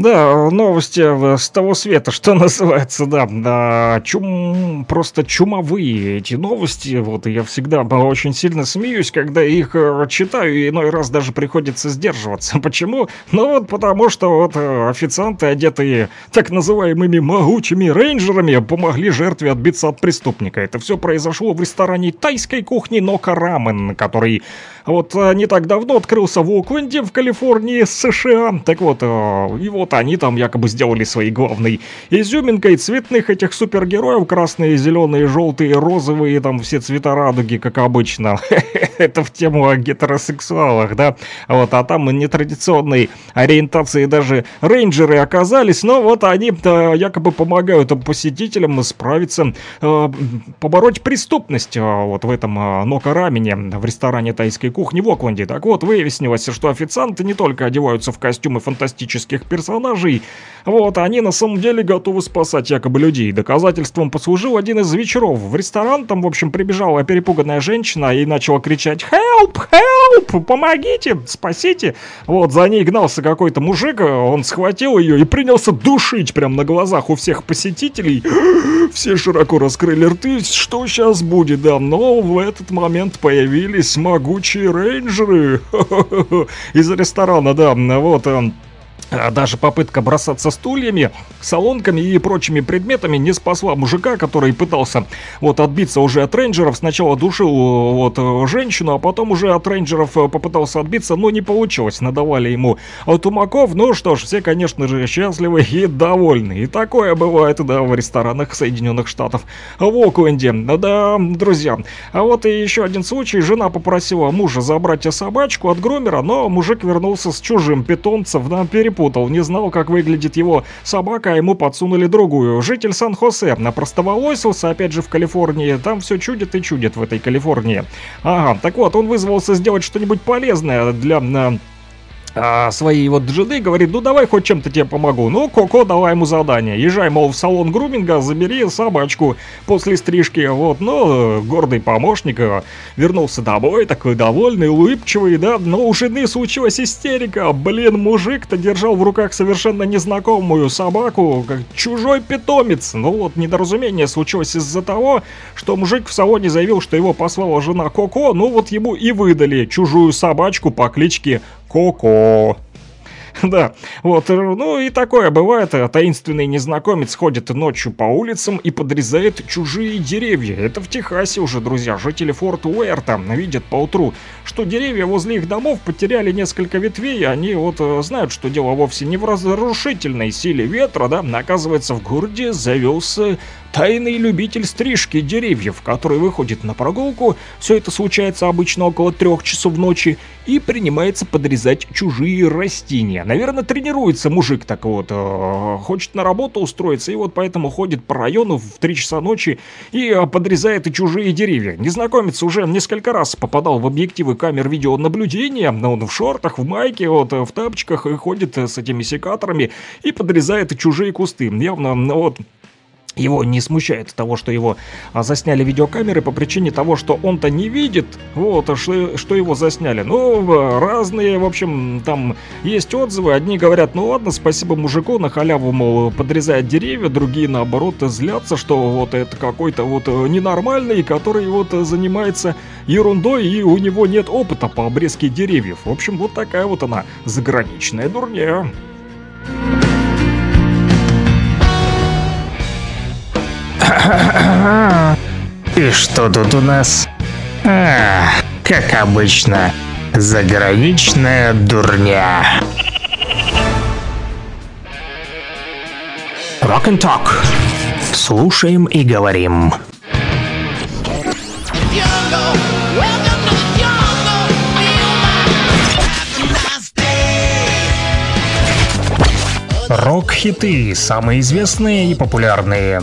Да, новости с того света, что называется, да, да, чум, просто чумовые эти новости, вот, и я всегда очень сильно смеюсь, когда их э, читаю, и иной раз даже приходится сдерживаться. Почему? Ну вот потому, что вот э, официанты, одетые так называемыми могучими рейнджерами, помогли жертве отбиться от преступника. Это все произошло в ресторане тайской кухни Нока Рамен, который вот э, не так давно открылся в Окленде, в Калифорнии, США. Так вот, э, и вот они там якобы сделали своей главной изюминкой цветных этих супергероев. Красные, зеленые, желтые, розовые, там все цвета радуги, как обычно. Это в тему о гетеросексуалах, да? Вот, а там нетрадиционной ориентации даже рейнджеры оказались, но вот они э, якобы помогают посетителям справиться, побороть преступность вот в этом Нока-рамене в ресторане тайской кухни в Окленде. Так вот, выяснилось, что официанты не только одеваются в костюмы фантастических персонажей, вот, они на самом деле готовы спасать якобы людей. Доказательством послужил один из вечеров. В ресторан там, в общем, прибежала перепуганная женщина и начала кричать «Help! Help! Помогите! Спасите!» Вот, за ней гнался какой-то мужик, он схватил ее и принялся душить прямо на глазах у всех посетителей. Все широко раскрыли рты, что сейчас будет, да. Но в этот момент появились могучие рейнджеры из ресторана, да. Вот, эм, а, Даже попытка бросаться стульями, солонками и прочими предметами не спасла мужика, который пытался вот отбиться уже от рейнджеров. Сначала душил вот женщину, а потом уже от рейнджеров э, попытался отбиться, но не получилось. Надавали ему тумаков. Ну что ж, все, конечно же, счастливы и довольны. И такое бывает, да, в ресторанах Соединенных Штатов в Окленде. Да, друзья. А вот и еще один случай. Жена попросила мужа забрать собачку от грумера, но мужик вернулся с чужим питомцем, да, перепутал, не знал, как выглядит его собака, а ему подсунули другую. Житель Сан-Хосе напростоволосился, опять же в Калифорнии, там все чудит и чудит в этой Калифорнии. Ага, так вот, он вызвался сделать что-нибудь полезное для... а, а, своей вот жены говорит, ну давай хоть чем-то тебе помогу. Ну, Коко дала ему задание. Езжай, мол, в салон груминга, забери собачку после стрижки. Вот, ну, гордый помощник э, вернулся домой, такой довольный, улыбчивый, да. Но у жены случилась истерика. Блин, мужик-то держал в руках совершенно незнакомую собаку, как чужой питомец. Ну вот, недоразумение случилось из-за того, что мужик в салоне заявил, что его послала жена Коко, ну вот ему и выдали чужую собачку по кличке Коко. Да, вот, э, ну и такое бывает. э, Таинственный незнакомец ходит ночью по улицам и подрезает чужие деревья. Это в Техасе уже, друзья. Жители Форт Уэрта видят поутру, что деревья возле их домов потеряли несколько ветвей. и Они вот э, знают, что дело вовсе не в разрушительной силе ветра, да. Оказывается, в городе завелся тайный любитель стрижки деревьев, который выходит на прогулку. Все это случается обычно около трех часов ночи и принимается подрезать чужие растения. Наверное, тренируется мужик так вот, э, хочет на работу устроиться и вот поэтому ходит по району в 3 часа ночи и э, подрезает и чужие деревья. Незнакомец уже несколько раз попадал в объективы камер видеонаблюдения, но он в шортах, в майке, вот, э, в тапочках и ходит э, с этими секаторами и подрезает и чужие кусты. Явно, вот, его не смущает того, что его а, засняли видеокамеры по причине того, что он-то не видит, вот, а что, что его засняли. Ну, разные, в общем, там есть отзывы. Одни говорят, ну ладно, спасибо мужику, на халяву, мол, подрезает деревья, другие, наоборот, злятся, что вот это какой-то вот э, ненормальный, который вот э, занимается ерундой, и у него нет опыта по обрезке деревьев. В общем, вот такая вот она, заграничная дурня. И что тут у нас? А, как обычно, заграничная дурня. Rock and Talk. Слушаем и говорим. Рок-хиты, самые известные и популярные.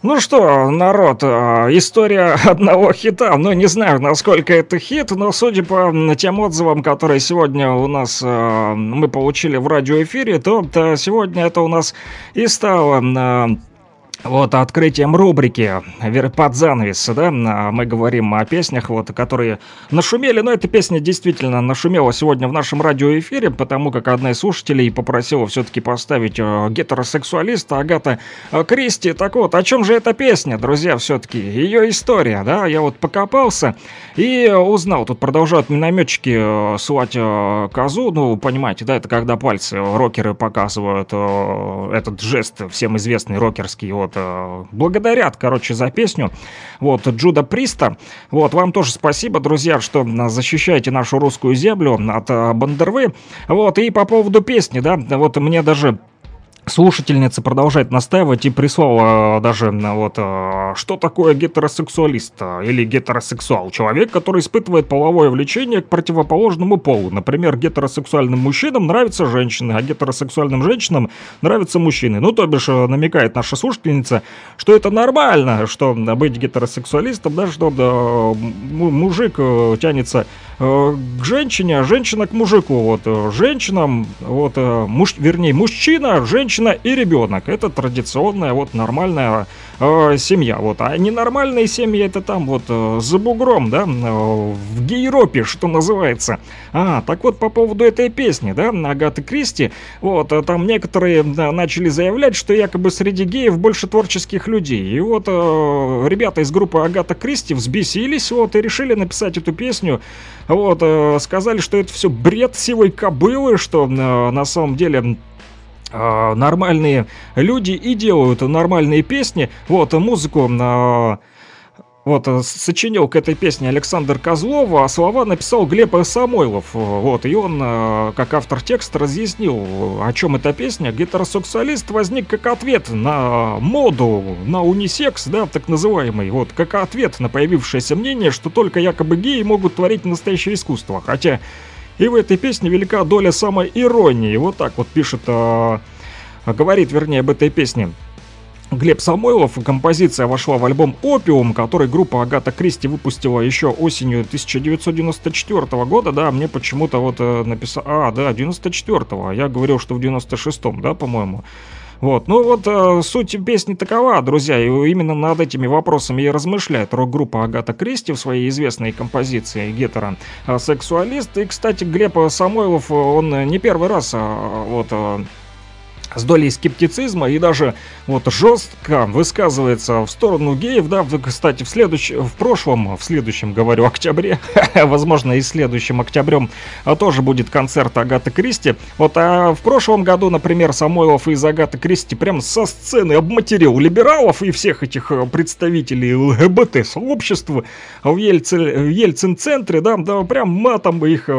Ну что, народ, э, история одного хита, ну не знаю, насколько это хит, но судя по тем отзывам, которые сегодня у нас э, мы получили в радиоэфире, то, сегодня это у нас и стало э, вот открытием рубрики под занавес, да, а, мы говорим о песнях, вот, которые нашумели, но эта песня действительно нашумела сегодня в нашем радиоэфире, потому как одна из слушателей попросила все-таки поставить э, гетеросексуалиста Агата э, Кристи. Так вот, о чем же эта песня, друзья, все-таки? Ее история, да, я вот покопался и узнал, тут продолжают минометчики э, ссылать козу, ну, понимаете, да, это когда пальцы рокеры показывают этот жест всем известный рокерский, вот, э, благодарят, короче, за песню, вот, Джуда Приста, вот, вам тоже спасибо, друзья, что защищаете нашу русскую землю от э, Бандервы, вот, и по поводу песни, да, вот мне даже слушательница продолжает настаивать и прислала э, даже э, вот э, что такое гетеросексуалист или гетеросексуал? Человек который испытывает половое влечение к противоположному полу. Например гетеросексуальным мужчинам нравятся женщины а гетеросексуальным женщинам нравятся мужчины. Ну то бишь намекает наша слушательница что это нормально что быть гетеросексуалистом да что да, му- мужик тянется к женщине, а женщина к мужику. Вот э, женщинам, вот э, муж, вернее мужчина, женщина и ребенок. Это традиционная вот нормальная э, семья. Вот, а ненормальные семьи это там вот э, за бугром, да, э, в Гейропе, что называется. А, так вот по поводу этой песни, да, Агаты Кристи, вот э, там некоторые начали заявлять, что якобы среди геев больше творческих людей. И вот э, ребята из группы Агата Кристи взбесились, вот, и решили написать эту песню. Вот, э, сказали, что это все бред сивой кобылы, что э, на самом деле э, нормальные люди и делают нормальные песни. Вот, музыку вот, э, сочинил к этой песне Александр Козлов, а слова написал Глеб Самойлов. Э, Вот, и он, э, как автор текста, разъяснил, о чем эта песня. Гетеросексуалист возник как ответ на моду, на унисекс, да, так называемый. Вот, как ответ на появившееся мнение, что только якобы геи могут творить настоящее искусство. Хотя и в этой песне велика доля самой иронии. Вот так вот пишет, говорит, вернее, об этой песне. Глеб Самойлов. Композиция вошла в альбом «Опиум», который группа Агата Кристи выпустила еще осенью 1994 года. Да, мне почему-то вот э, написал... А, да, 94-го. Я говорил, что в 96-м, да, по-моему. Вот, ну вот э, суть песни такова, друзья, и именно над этими вопросами и размышляет рок-группа Агата Кристи в своей известной композиции «Гетеро э, сексуалист». И, кстати, Глеб Самойлов, э, он не первый раз э, вот э, с долей скептицизма и даже вот жестко высказывается в сторону геев, да, кстати, в следующем, в прошлом, в следующем, говорю, октябре, возможно, и следующим октябрем а, тоже будет концерт Агаты Кристи. Вот, а в прошлом году, например, Самойлов из Агаты Кристи прям со сцены обматерил либералов и всех этих э, представителей ЛГБТ-сообщества в, Ельцин- в Ельцин-центре, да, да, прям матом их э,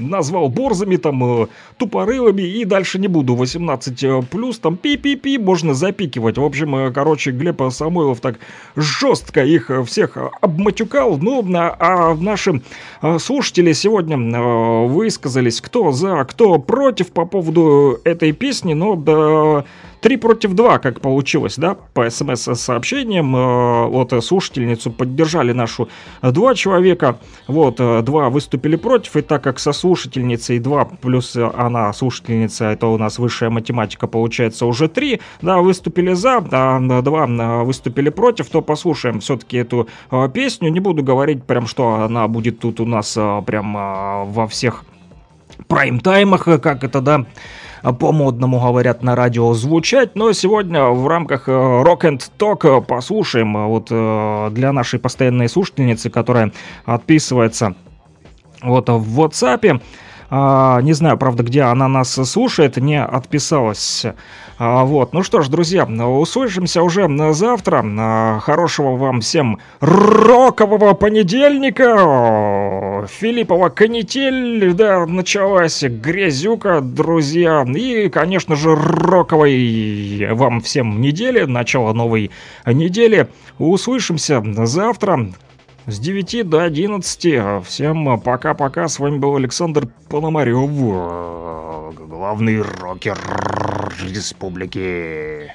назвал борзами, там, э, тупорылыми, и дальше не буду. 18 18 плюс, там пи-пи-пи, можно запикивать. В общем, э, короче, Глеб Самойлов так жестко их э, всех обматюкал. Ну, а, наши э, слушатели сегодня э, высказались, кто за, кто против по поводу этой песни, но да, 3 против 2, как получилось, да, по смс-сообщениям. Э, вот э, слушательницу поддержали нашу э, два человека, вот, два выступили против, и так как со слушательницей 2 плюс она слушательница, это у нас высшая математика, получается уже 3, да, выступили за, а два выступили против, то послушаем все-таки эту песню. Не буду говорить прям, что она будет тут у нас прям во всех прайм-таймах, как это, да, по-модному говорят на радио звучать, но сегодня в рамках э, Rock and Talk э, послушаем э, вот э, для нашей постоянной слушательницы, которая отписывается вот в WhatsApp. А, не знаю, правда, где она нас слушает, не отписалась. А, вот, ну что ж, друзья, услышимся уже завтра. А, хорошего вам всем рокового понедельника. Филиппова канитель, да, началась грязюка, друзья. И, конечно же, роковой вам всем недели, начало новой недели. Услышимся завтра с 9 до 11. Всем пока-пока. С вами был Александр Пономарев, главный рокер республики.